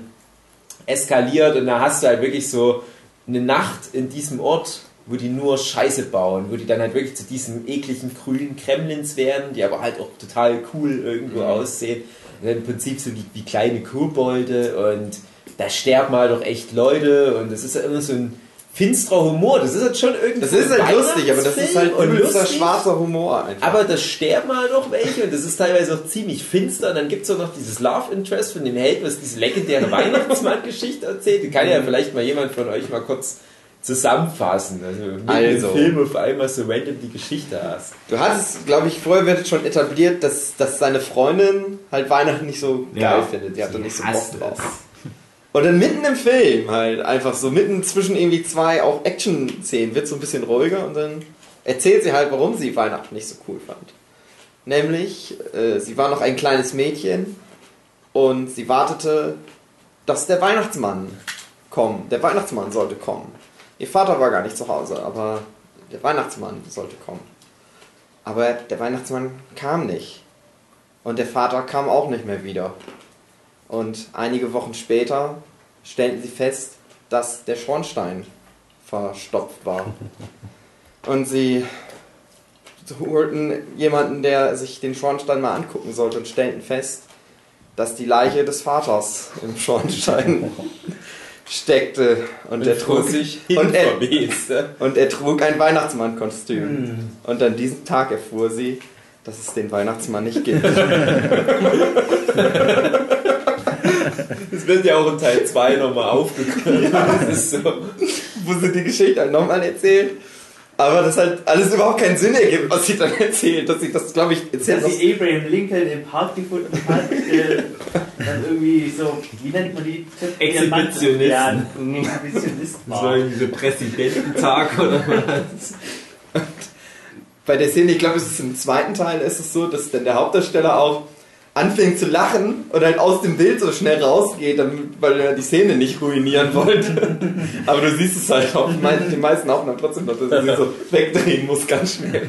eskaliert. Und da hast du halt wirklich so eine Nacht in diesem Ort, wo die nur Scheiße bauen, wo die dann halt wirklich zu diesem ekligen grünen Kremlins werden, die aber halt auch total cool irgendwo aussehen. Und Im Prinzip so wie, wie kleine Kobolde und da sterben halt auch echt Leute und das ist ja immer so ein finsterer Humor. Das ist halt schon irgendwie. Das ist halt lustig, aber das ist halt und übelster schwarzer Humor einfach. Aber da sterben halt auch welche und das ist teilweise auch ziemlich finster. Und dann gibt es auch noch dieses Love Interest von dem Held, was diese legendäre Weihnachtsmann-Geschichte erzählt. Die kann ja vielleicht mal jemand von euch mal kurz zusammenfassen. Also, Also. Film auf einmal so random die Geschichte hast. Du hattest, glaube ich, vorher wird schon etabliert, dass, dass seine Freundin halt Weihnachten nicht so Ja. geil findet. Die hat da nicht so Bock drauf. Und dann mitten im Film halt einfach so, mitten zwischen irgendwie zwei auch Action-Szenen wird so ein bisschen ruhiger und dann erzählt sie halt, warum sie Weihnachten nicht so cool fand. Nämlich, äh, sie war noch ein kleines Mädchen und sie wartete, dass der Weihnachtsmann kommt. Der Weihnachtsmann sollte kommen. Ihr Vater war gar nicht zu Hause, aber der Weihnachtsmann sollte kommen. Aber der Weihnachtsmann kam nicht. Und der Vater kam auch nicht mehr wieder. Und einige Wochen später stellten sie fest, dass der Schornstein verstopft war. Und sie holten jemanden, der sich den Schornstein mal angucken sollte und stellten fest, dass die Leiche des Vaters im Schornstein steckte. Und, er trug, und, er, und er trug ein Weihnachtsmannkostüm. Und an diesem Tag erfuhr sie, dass es den Weihnachtsmann nicht gibt. Das wird ja auch in Teil 2 nochmal ist so. wo sie die Geschichte halt nochmal erzählt. Aber das halt alles überhaupt keinen Sinn ergibt, was sie dann erzählt. Dass sie das, glaube ich, erzählt. Dass sie Abraham Lincoln im Park gefunden hat, äh, dann irgendwie so, wie nennt man die? Exhibitionisten. Ja, Exhibitionisten. Das war irgendwie so Präsidententag oder was. bei der Szene, ich glaube, es ist im zweiten Teil, ist es so, dass dann der Hauptdarsteller auch anfängt zu lachen und halt aus dem Bild so schnell rausgeht, weil er die Szene nicht ruinieren wollte. Aber du siehst es halt auf meisten- den meisten Aufnahmen trotzdem noch, dass er sich so wegdrehen muss, ganz schnell.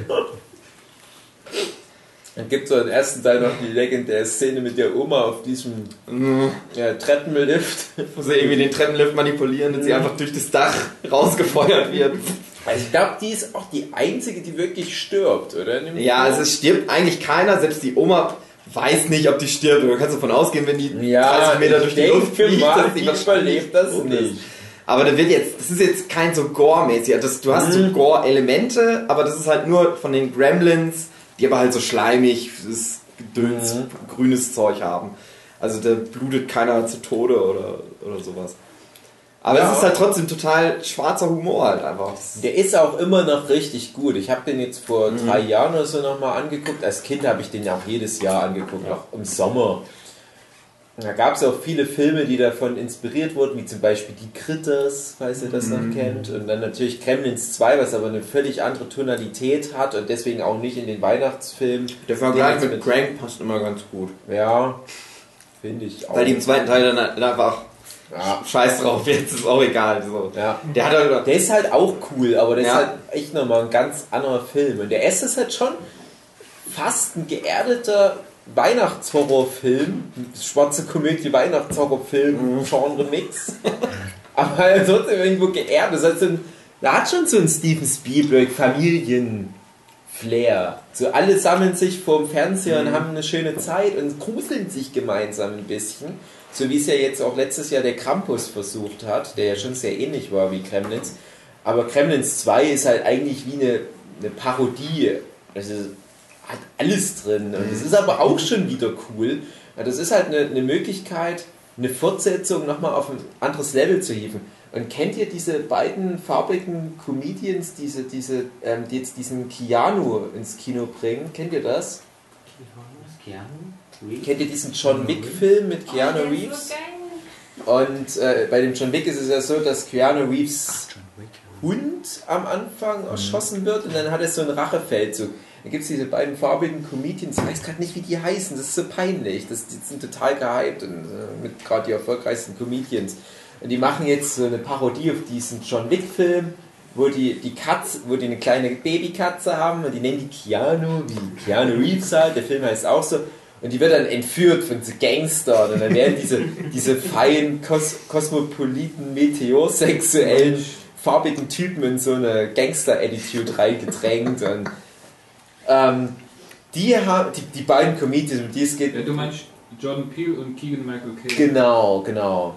Dann gibt es so im ersten Teil noch die legendäre Szene mit der Oma auf diesem ja, Treppenlift. Wo sie irgendwie den Treppenlift manipulieren und sie einfach durch das Dach rausgefeuert wird. Also ich glaube, die ist auch die einzige, die wirklich stirbt, oder? Dem Ja, also es stirbt eigentlich keiner, selbst die Oma weiß nicht, ob die stirbt. Du kannst davon ausgehen, wenn die Ja, 30 Meter durch die Luft fliegt, dass die überlebt das nicht. Aber da wird jetzt, das ist jetzt kein so Gore-mäßig. Also das- Du hast so Gore-Elemente, aber das ist halt nur von den Gremlins, die aber halt so schleimig, das Gedöns, grünes Zeug haben. Also da blutet keiner zu Tode oder, oder sowas. Aber Ja. es ist halt trotzdem total schwarzer Humor halt einfach. Der ist auch immer noch richtig gut. Ich habe den jetzt vor Mhm. drei Jahren oder so nochmal angeguckt. Als Kind habe ich den ja auch jedes Jahr angeguckt, auch im Sommer. Da gab es auch viele Filme, die davon inspiriert wurden, wie zum Beispiel Die Critters, falls ihr das Mhm. noch kennt. Und dann natürlich Gremlins 2, was aber eine völlig andere Tonalität hat und deswegen auch nicht in den Weihnachtsfilm. Der Vergleich mit Crank passt immer ganz gut. Ja, finde ich auch. Weil die im zweiten Teil dann einfach ja, scheiß drauf, jetzt ist auch egal. So. ja. Der hat halt Der ist halt auch cool, aber der Ja. ist halt echt nochmal ein ganz anderer Film. Und der erste ist halt schon fast ein geerdeter Weihnachtshorrorfilm. Schwarze Komödie, Weihnachtshorrorfilm, Genre-Mix. aber halt trotzdem irgendwo geerdet. Das heißt, da hat schon so ein Steven Spielberg Familien-Flair. So alle sammeln sich vorm Fernseher und haben eine schöne Zeit und gruseln sich gemeinsam ein bisschen. So wie es ja jetzt auch letztes Jahr der Krampus versucht hat, der ja schon sehr ähnlich war wie Kremlins. Aber Kremlins 2 ist halt eigentlich wie eine, eine Parodie. Also hat alles drin. Und es ist aber auch schon wieder cool. Das ist halt eine, eine Möglichkeit, eine Fortsetzung nochmal auf ein anderes Level zu hieven. Und kennt ihr diese beiden farbigen Comedians, diese, diese, ähm, die jetzt diesen Keanu ins Kino bringen? Kennt ihr das? Kennt ihr diesen John Wick-Film mit Keanu Oh, ist Reeves? Und äh, bei dem John Wick ist es ja so, dass Keanu Reeves Hund am Anfang erschossen wird und dann hat er so einen Rachefeldzug. Da gibt es diese beiden farbigen Comedians, ich weiß gerade nicht, wie die heißen, das ist so peinlich. Das, die sind total gehypt und äh, mit gerade die erfolgreichsten Comedians. Und die machen jetzt so eine Parodie auf diesen John Wick-Film, wo die, die Katze, wo die eine kleine Babykatze haben und die nennen die Keanu, wie Keanu Reeves halt, der Film heißt auch so. Und die wird dann entführt von so Gangstern und dann werden diese, diese feinen, kos kosmopoliten, meteorsexuellen, farbigen Typen in so eine Gangster-Attitude reingedrängt und ähm, die, haben, die, die beiden Comedians, um die es geht, Ja, du meinst Jordan Peele und Keegan Michael Kay. Genau, genau.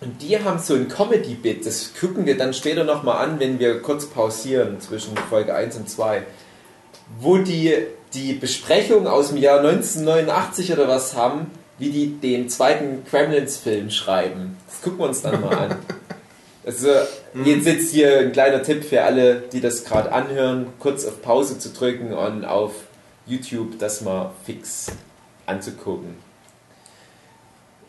Und die haben so ein Comedy-Bit, das gucken wir dann später nochmal an, wenn wir kurz pausieren zwischen Folge 1 und 2, wo die die Besprechung aus dem Jahr 1989 oder was haben, wie die den zweiten Gremlins-Film schreiben. Das gucken wir uns dann mal an. Also, jetzt jetzt hier ein kleiner Tipp für alle, die das gerade anhören, kurz auf Pause zu drücken und auf YouTube das mal fix anzugucken.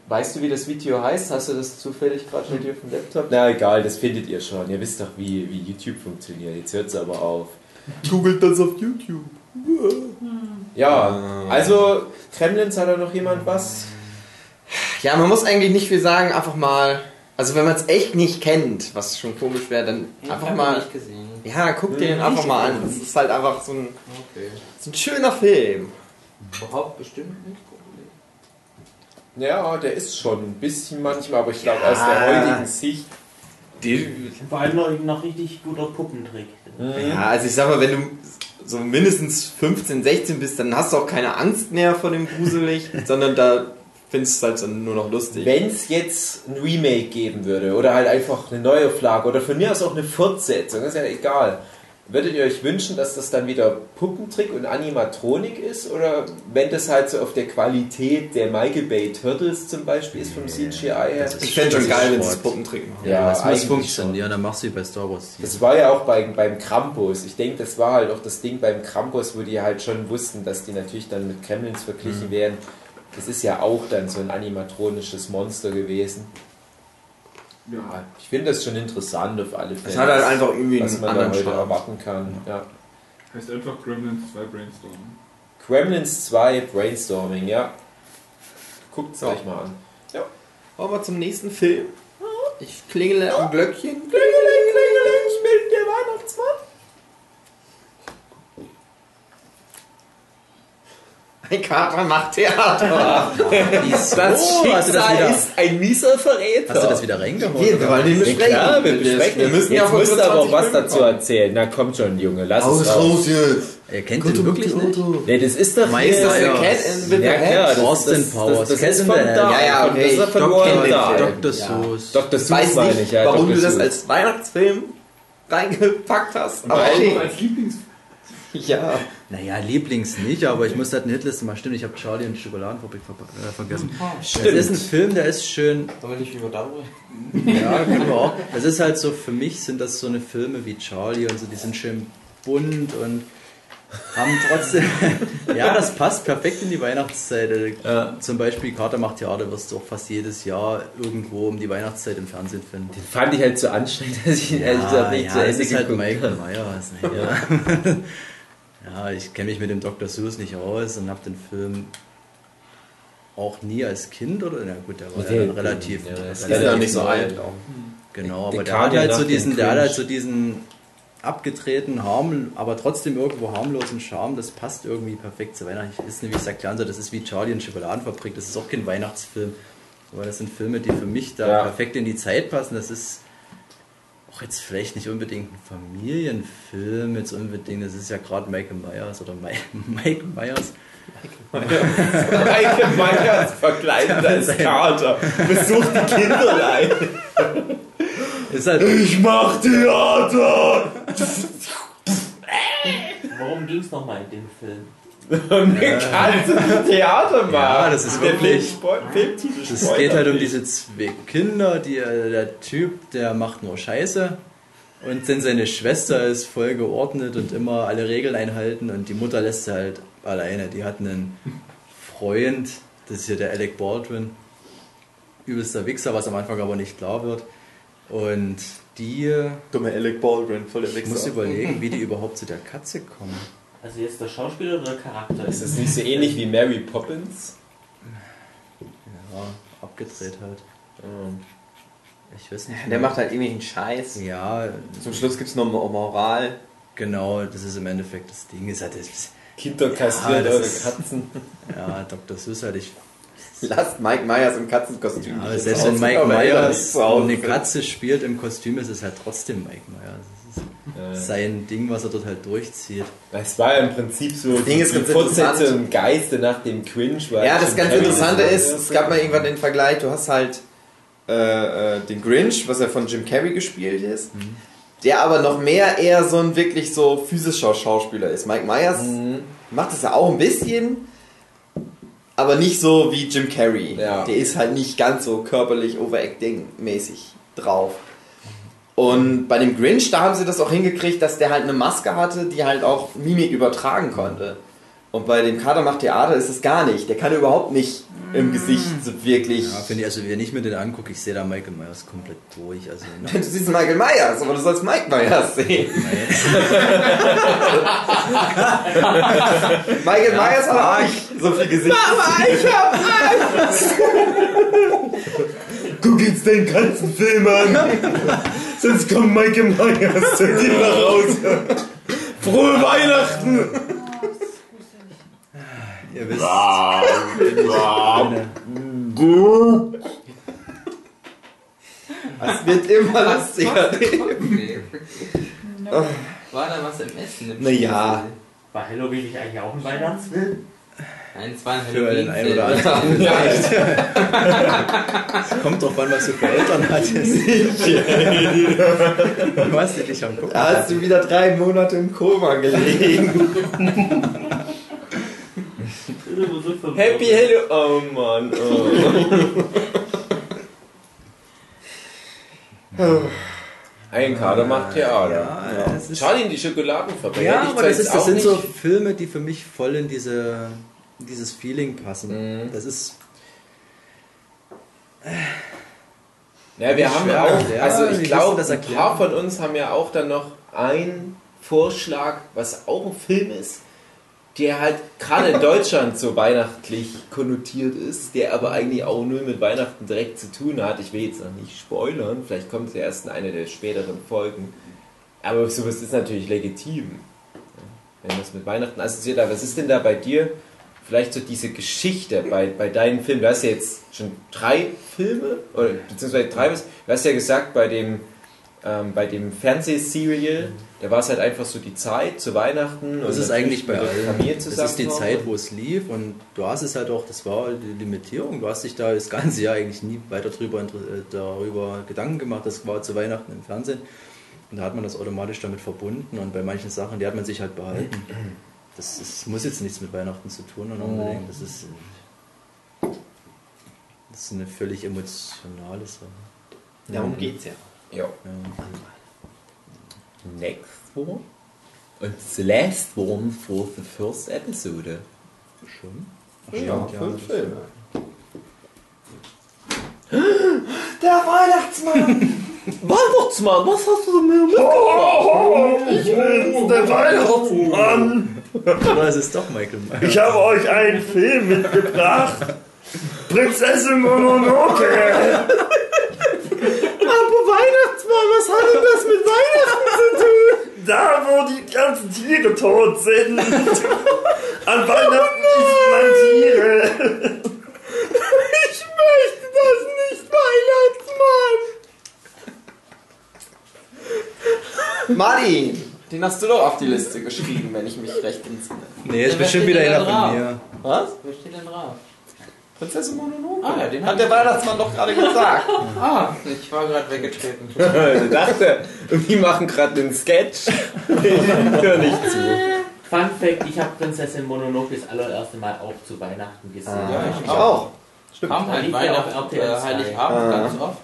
Weißt du, wie das Video heißt? Hast du das zufällig gerade mit dir auf dem Laptop? Na egal, das findet ihr schon. Ihr wisst doch, wie, wie YouTube funktioniert. Jetzt hört es aber auf. googelt das auf YouTube. Ja, also Kremlins, hat da noch jemand was? Ja, man muss eigentlich nicht viel sagen, einfach mal. Also wenn man es echt nicht kennt, was schon komisch wäre, dann einfach mal. nicht gesehen. Ja, guck dir den einfach mal an. Das ist halt einfach so ein, Okay. so ein schöner Film. Überhaupt bestimmt nicht. Ja, der ist schon ein bisschen manchmal, aber ich glaube aus der heutigen Sicht. Vor allem noch, noch richtig guter Puppentrick. Ja, also ich sag mal, wenn du so mindestens 15, 16 bist, dann hast du auch keine Angst mehr vor dem Gruselig, sondern da findest du es halt dann nur noch lustig. Wenn es jetzt ein Remake geben würde oder halt einfach eine Neuauflage oder von mir aus auch eine Fortsetzung, ist ja egal. Würdet ihr euch wünschen, dass das dann wieder Puppentrick und Animatronik ist? Oder wenn das halt so auf der Qualität der Michael Bay Turtles zum Beispiel ist vom CGI her? ich fände schon geil, wenn sie Puppentrick machen. Ja, das muss funktionieren, dann machst du wie bei Star Wars. Das war ja auch beim, beim Krampus. Ich denke, das war halt auch das Ding beim Krampus, wo die halt schon wussten, dass die natürlich dann mit Kremlins verglichen werden. Das ist ja auch dann so ein animatronisches Monster gewesen. Ja. Ich finde das schon interessant auf alle Fälle. Es hat halt einfach irgendwie was einen man da heute erwarten kann. Ja. Heißt einfach Gremlins 2 Brainstorm. Gremlins 2 Brainstorming, ja. Guckt es So. euch mal an. Wollen wir zum nächsten Film? Ich klingele am Glöckchen. Klingeling, spielt der Weihnachtsmann? Ein Kater macht Theater. Wieso? Das hast, du das Schicksal wieder, ist ein mieser Verräter. hast du das wieder reingehauen? Wir wollen den Ja, besprechen. klar, wir Das- besprechen. Wir müssen Jetzt ja musst du aber auch was 25 dazu kommen. erzählen. Na komm schon, Junge, lass es raus. jetzt. Ihr kennt den wirklich nicht? Nee, das ist doch Meister, hier- ja. Cat in with Ja, the klar, das, Austin das, Powers. Das, das Kennst ist von da. Ja, ja, okay, Das ist ich von. Dr. Ja. Seuss. Dr. Seuss Weiß meine nicht, ich, ja. warum Dr. du das als Weihnachtsfilm reingepackt hast. Aber als Lieblings... Ja. Naja, Lieblings nicht, aber ich muss halt eine Hitliste mal stimmen. Ich habe Charlie und die Schokoladenfabrik ver äh, vergessen. Stimmt. Es ist ein Film, der ist schön. Sollen wir nicht über darüber? Ja, können wir auch. Es ist halt so, für mich sind das so eine Filme wie Charlie und so, die sind schön bunt und haben trotzdem. ja, das passt perfekt in die Weihnachtszeit. Äh, Ja. Zum Beispiel Kater macht Theater wirst du auch fast jedes Jahr irgendwo um die Weihnachtszeit im Fernsehen finden. Den fand ich halt so anstrengend, dass ich ihn ehrlich gesagt nicht zu ja, es Ende ist halt geguckt Michael. Myers. Ne? Ja. ja, ich kenne mich mit dem Dr. Seuss nicht aus und habe den Film auch nie als Kind oder na gut, der war ja, Der- dann relativ, ja, der ist ja relativ nicht so alt auch. genau, aber der hat halt so diesen, der hat halt so diesen abgedrehten, harm, aber trotzdem irgendwo harmlosen Charme, das passt irgendwie perfekt zu Weihnachten. Ich ist nicht, wie ich es erklären soll, das ist wie Charlie und Schokoladenfabrik, das ist auch kein Weihnachtsfilm, aber das sind Filme, die für mich da Ja. perfekt in die Zeit passen. Das ist auch jetzt vielleicht nicht unbedingt ein Familienfilm, jetzt unbedingt, das ist ja gerade Michael Myers oder Mike, Mike Myers. Michael Myers verkleidet als Kater. Besucht die Kinderlein. Ist halt, Ich mach Theater! Worum ging es nochmal in dem Film? Und eine Katze die Theater macht. Ja, das ist wirklich- es geht halt um diese zwei Kinder, die, äh, der Typ, der macht nur Scheiße und dann seine Schwester ist voll geordnet und immer alle Regeln einhalten und die Mutter lässt sie halt alleine. Die hat einen Freund, das ist hier der Alec Baldwin, übelster Wichser, was am Anfang aber nicht klar wird. Und die, Dumme Alec Baldwin, voll der ich muss überlegen, wie die überhaupt zu der Katze kommen. Also jetzt der Schauspieler oder der Charakter? Ist das nicht so ähnlich wie Mary Poppins? Ja, abgedreht halt. Ich weiß nicht. Der macht halt irgendwelchen Scheiß. Ja, Zum Schluss gibt es noch Mo- Moral. genau, das ist im Endeffekt das Ding. Ist halt, das, Kinder kastriert das eure ist- Katzen. ja, Dr. Seuss halt, ich Lasst Mike Myers im Katzenkostüm. Aber nicht selbst wenn Mike er Myers eine. Katze spielt im Kostüm, ist es halt trotzdem Mike Myers. Das ist sein Ding, was er dort halt durchzieht. Das war ja im Prinzip so Ding ist die Fortsetzung im Geiste nach dem Cringe. weil Ja, das ganz Interessante das- ist, es gab mal irgendwann den Vergleich, du hast halt äh, äh, den Grinch, was ja von Jim Carrey gespielt ist, der aber noch mehr eher so ein wirklich so physischer Schauspieler ist. Mike Myers Mhm. macht es ja auch ein bisschen, aber nicht so wie Jim Carrey. Ja. Der ist halt nicht ganz so körperlich Overacting-mäßig drauf. Und bei dem Grinch, da haben sie das auch hingekriegt, dass der halt eine Maske hatte, die halt auch Mimik übertragen konnte. Und bei dem Kader macht Theater ist es gar nicht. Der kann überhaupt nicht im Gesicht so wirklich. Ja, finde ich, also wenn ich mir den angucke, ich sehe da Michael Myers komplett durch. Also, Du siehst Michael Myers, aber du sollst Mike Myers sehen. Michael Myers hat auch nicht so viel Gesicht. Mama, ich hab Angst! Guck jetzt den ganzen Film an. Sonst kommt Myers zu dir nach Hause. Frohe Weihnachten! ihr wisst, Es wird immer lustiger. Nee. War da was im Essen? Im Naja. War Halloween nicht eigentlich auch ein Weihnachtsfilm? Nein, es war ein für den einen oder anderen vielleicht. Es kommt drauf an, was du für Eltern hattest. was die dich am gucken. Da hast du wieder drei Monate im Koma gelegen. Happy Hello. Oh Mann. Oh. Ein Kader macht Theater. Ja, ist- Charlie in die Schokoladenfabrik. Ja, aber das, ist, das sind so Filme, die für mich voll in diese, dieses Feeling passen. Mhm. Das ist Ja, wir haben schwer. auch, Ja, also wie ich glaube, ein paar von uns haben ja auch dann noch einen Vorschlag, was auch ein Film ist, der halt gerade in Deutschland so weihnachtlich konnotiert ist, der aber eigentlich auch nur mit Weihnachten direkt zu tun hat. Ich will jetzt noch nicht spoilern, vielleicht kommt es ja erst in einer der späteren Folgen. Aber sowas ist natürlich legitim. Wenn das mit Weihnachten assoziiert, aber was ist denn da bei dir? Vielleicht so diese Geschichte bei, bei deinen Filmen. Du hast ja jetzt schon drei Filme, oder beziehungsweise drei, du hast ja gesagt, bei dem, ähm, bei dem Fernsehserial, da war es halt einfach so die Zeit zu Weihnachten. Das ist eigentlich bei der allen. Familie Das zusammen ist die Zeit, wo es lief und du hast es halt auch, das war die Limitierung. Du hast dich da das ganze Jahr eigentlich nie weiter drüber, äh, darüber Gedanken gemacht. Das war zu Weihnachten im Fernsehen und da hat man das automatisch damit verbunden und bei manchen Sachen, die hat man sich halt behalten. Das, ist, muss jetzt nichts mit Weihnachten zu tun und unbedingt. Das ist, das ist eine völlig emotionale Sache. Darum geht's ja. Ja. Ja. Next one. Und the last one for the first episode. Schon? Ach, Ja, fünf das- Filme. Der Weihnachtsmann! Weihnachtsmann, was hast du mir mitgebracht? Ich bin's, der Weihnachtsmann. Aber es ist doch Michael Myers. Ich habe euch einen Film mitgebracht. Prinzessin Mononoke. Aber Weihnachtsmann, was hat denn das mit Weihnachten zu tun? Da, wo die ganzen Tiere tot sind. An Weihnachten isst man Tiere. Ich möchte das nicht, Weihnachtsmann. Martin! Den hast du doch auf die Liste geschrieben, wenn ich mich recht entsinne. Nee, ist bestimmt wieder einer von mir. Was? Wer steht denn drauf? Prinzessin Mononoke? Ah, ja, den hat der Weihnachtsmann doch gerade gesagt. Ah, ich war gerade weggetreten. Ich dachte, die machen gerade einen Sketch. Ich höre nicht zu. Fun Fact, ich habe Prinzessin Mononoke das allererste Mal auch zu Weihnachten gesehen. Ja, ich auch. Stimmt. Kam halt Weihnachten, auf äh, RTL 2. Heiligabend Ah. ganz oft.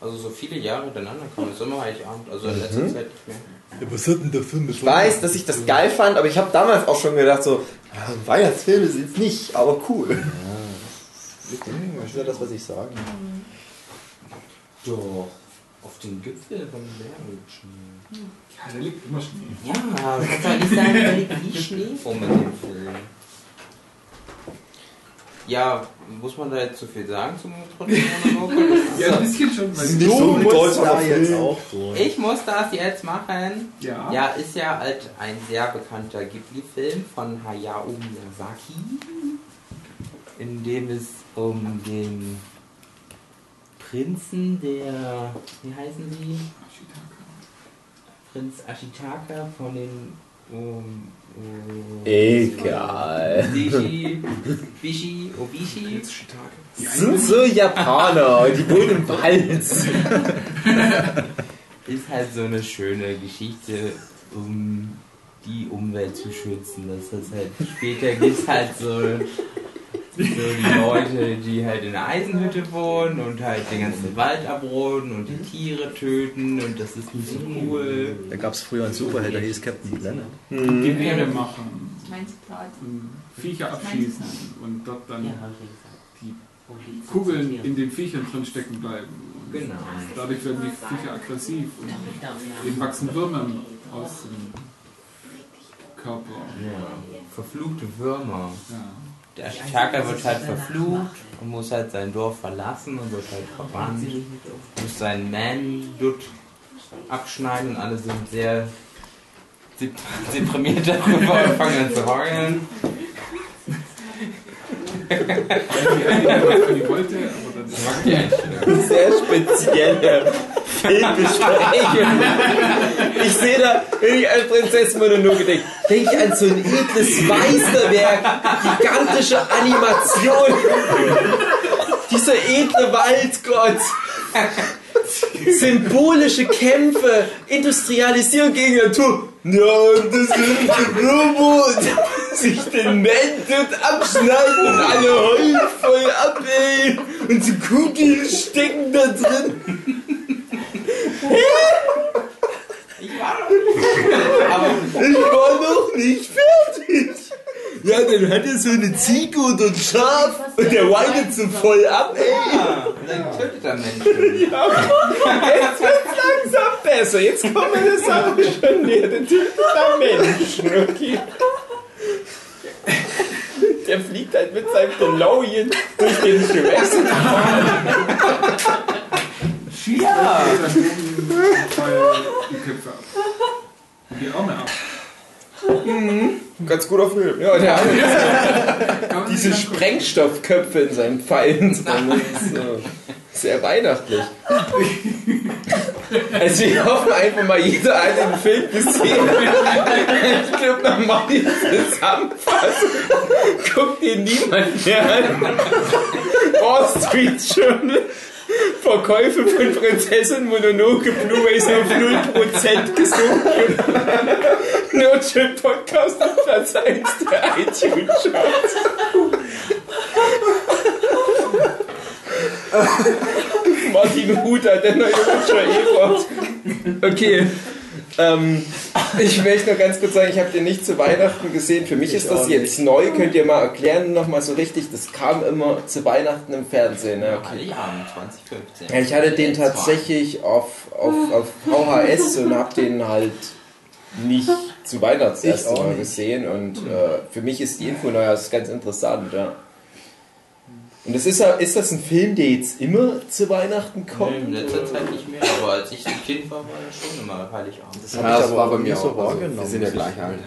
Also so viele Jahre hintereinander kam es immer Heiligabend. Also in letzter Zeit nicht mehr. Was hat denn der Film Ich weiß, dass ich das geil fand, aber ich habe damals auch schon gedacht, so, ja, Weihnachtsfilme sind jetzt nicht, aber cool. Das ist ja das, was ich sage. Doch. Auf den Gipfel von Bergen. Ja, da liegt immer Schnee. Ja, das soll nicht sagen, da liegt wie Schnee vor mit dem Film. Ja, muss man da jetzt zu viel sagen zum Mononoke? Das ist Ja, ein bisschen schon, weil Nicht so ein deutscher da jetzt auch durch. Ich muss das jetzt machen. Ja. Ja, ist ja halt ein sehr bekannter Ghibli-Film von Hayao Miyazaki, in dem es um den Prinzen der, wie heißen sie? Prinz Ashitaka von den um, um, Egal. Bishi, Bishi, Obishi. Das sind so Japaner, die wohnen im Wald. ist halt so eine schöne Geschichte, um die Umwelt zu schützen. Das ist halt später gibt es halt so, so die Leute, die halt in der Eisenhütte wohnen und halt den ganzen Wald abroden und die Tiere töten und das ist nicht so cool. Da gab es früher einen Superheld, der hieß Captain Planet. Gewehre machen, Viecher abschießen und dort dann gesagt. die Kugeln in den Viechern drin stecken bleiben. Genau. Dadurch werden die Viecher aggressiv und ihnen wachsen Würmer aus dem Körper. Ja. Verfluchte Würmer. Ja. Der Ashitaka wird halt verflucht und muss halt sein Dorf verlassen und wird halt verbannt. muss seinen Man-Dutt abschneiden und alle sind sehr dep- deprimiert darüber und fangen an zu heulen. Dann Ich mag die Einstellung. Sehr spezielle Filmbesprechung. Ich sehe da, wenn ich an Prinzessin Mononoke denke, denke ich an so ein edles Meisterwerk, gigantische Animation. Dieser edle Waldgott. Symbolische Kämpfe, Industrialisierung gegen Natur. Ja, das ist der Robot. Sich den Mäntel abschneiden und alle heulen voll ab, ey. Und die Kugeln stecken da drin. Ich war noch nicht fertig. Ja, dann hat er so eine Ziege und ein Schaf und der weidet so voll ab, ey. Ja, dann tötet er Menschen. Jetzt wird's langsam besser. Jetzt kommen wir der Sache schon näher. Der Typ ist ein Mensch. Okay. Der fliegt halt mit seinem DeLorean durch den Jurassic Ja. die Köpfe ab. Und die Arme ab. Ganz guter Film. Ja, der hat man diese. Sprengstoffköpfe in seinen Pfeilen drin. So sehr weihnachtlich. Also wir hoffen einfach mal, jeder hat den Film gesehen. Ich glaube, nochmal die Zusammenfassung. Guckt ihn niemand mehr an. Wall Street Journal. Verkäufe von Prinzessin Mononoke Blu-rays auf 0% gesunken. Nerdship Podcast auf Platz 1 der iTunes-Charts. Martin Huter, der neue Roger Ebert. Okay. Ähm, ich möchte noch ganz kurz sagen, ich habe den nicht zu Weihnachten gesehen. Für mich ist das jetzt neu. Könnt ihr mal erklären nochmal so richtig? Das kam immer zu Weihnachten im Fernsehen. Ne? Okay. Jahren 2015. Ja, ich hatte den tatsächlich auf, auf, auf VHS und habe den halt nicht zu Weihnachtsessen Ich auch mal nicht. gesehen. Und äh, für mich ist die Info neu, das ist ganz interessant. Ja. Und das ist, ja- ist das ein Film, der jetzt immer zu Weihnachten Nee, kommt? in letzter Zeit nicht mehr, aber als ich ein Kind war, war das schon immer Heiligabend. Das Ja, das aber war bei mir so auch. Also, wahrgenommen. wir sind ja gleich alt.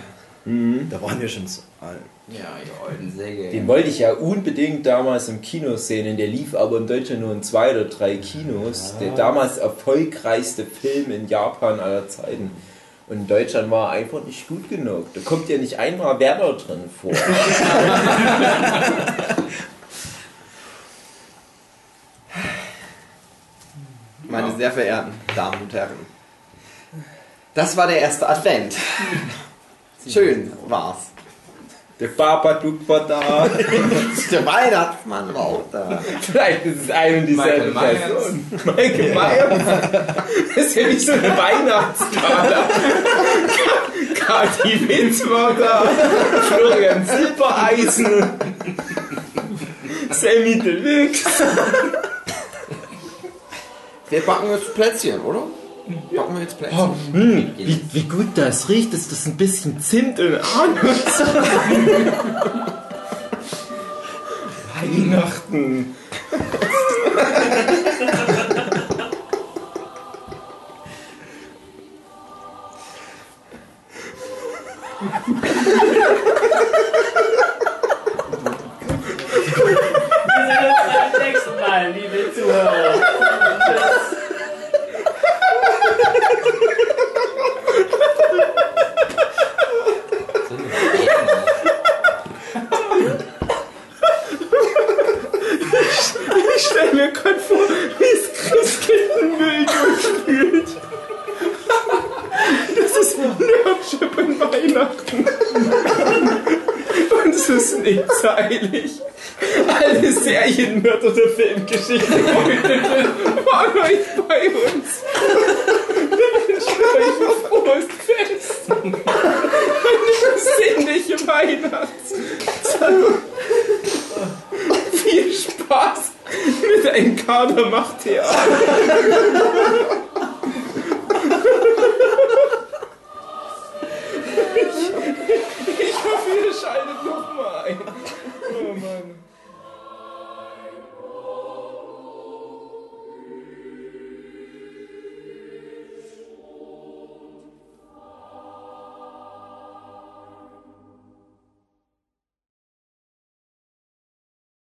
Da waren wir schon so alt. Ja, ihr alten Säge. Den wollte ich ja unbedingt damals im Kino sehen, der lief aber in Deutschland nur in zwei oder drei Kinos. Der damals erfolgreichste Film in Japan aller Zeiten. Und in Deutschland war er einfach nicht gut genug. Da kommt ja nicht einmal Werner drin vor. Meine sehr verehrten Damen und Herren. Das war der erste Advent. Schön war's. Der Babadook war da. Der Weihnachtsmann war auch da. Vielleicht ist es eine und dieselbe Michael Myers. Person. Michael Myers. Das ist ja wie so eine Weihnachtskarte. Kati Witz war da. Florian Silbereisen. Sammy Deluxe. Wir backen jetzt Plätzchen, oder? Backen wir jetzt Plätzchen. Oh, hm, wie, wie gut das riecht, ist das ein bisschen Zimt und Anus. Weihnachten. Wir sehen uns beim nächsten Mal, liebe Zuhörer. Tschüss. So eine Bären. Ich stell mir gerade vor, wie es Christkindlmüll durchspült. Das ist Nerdship in Weihnachten. Und es ist nicht zeilig. Alle Serienmörder der Filmgeschichte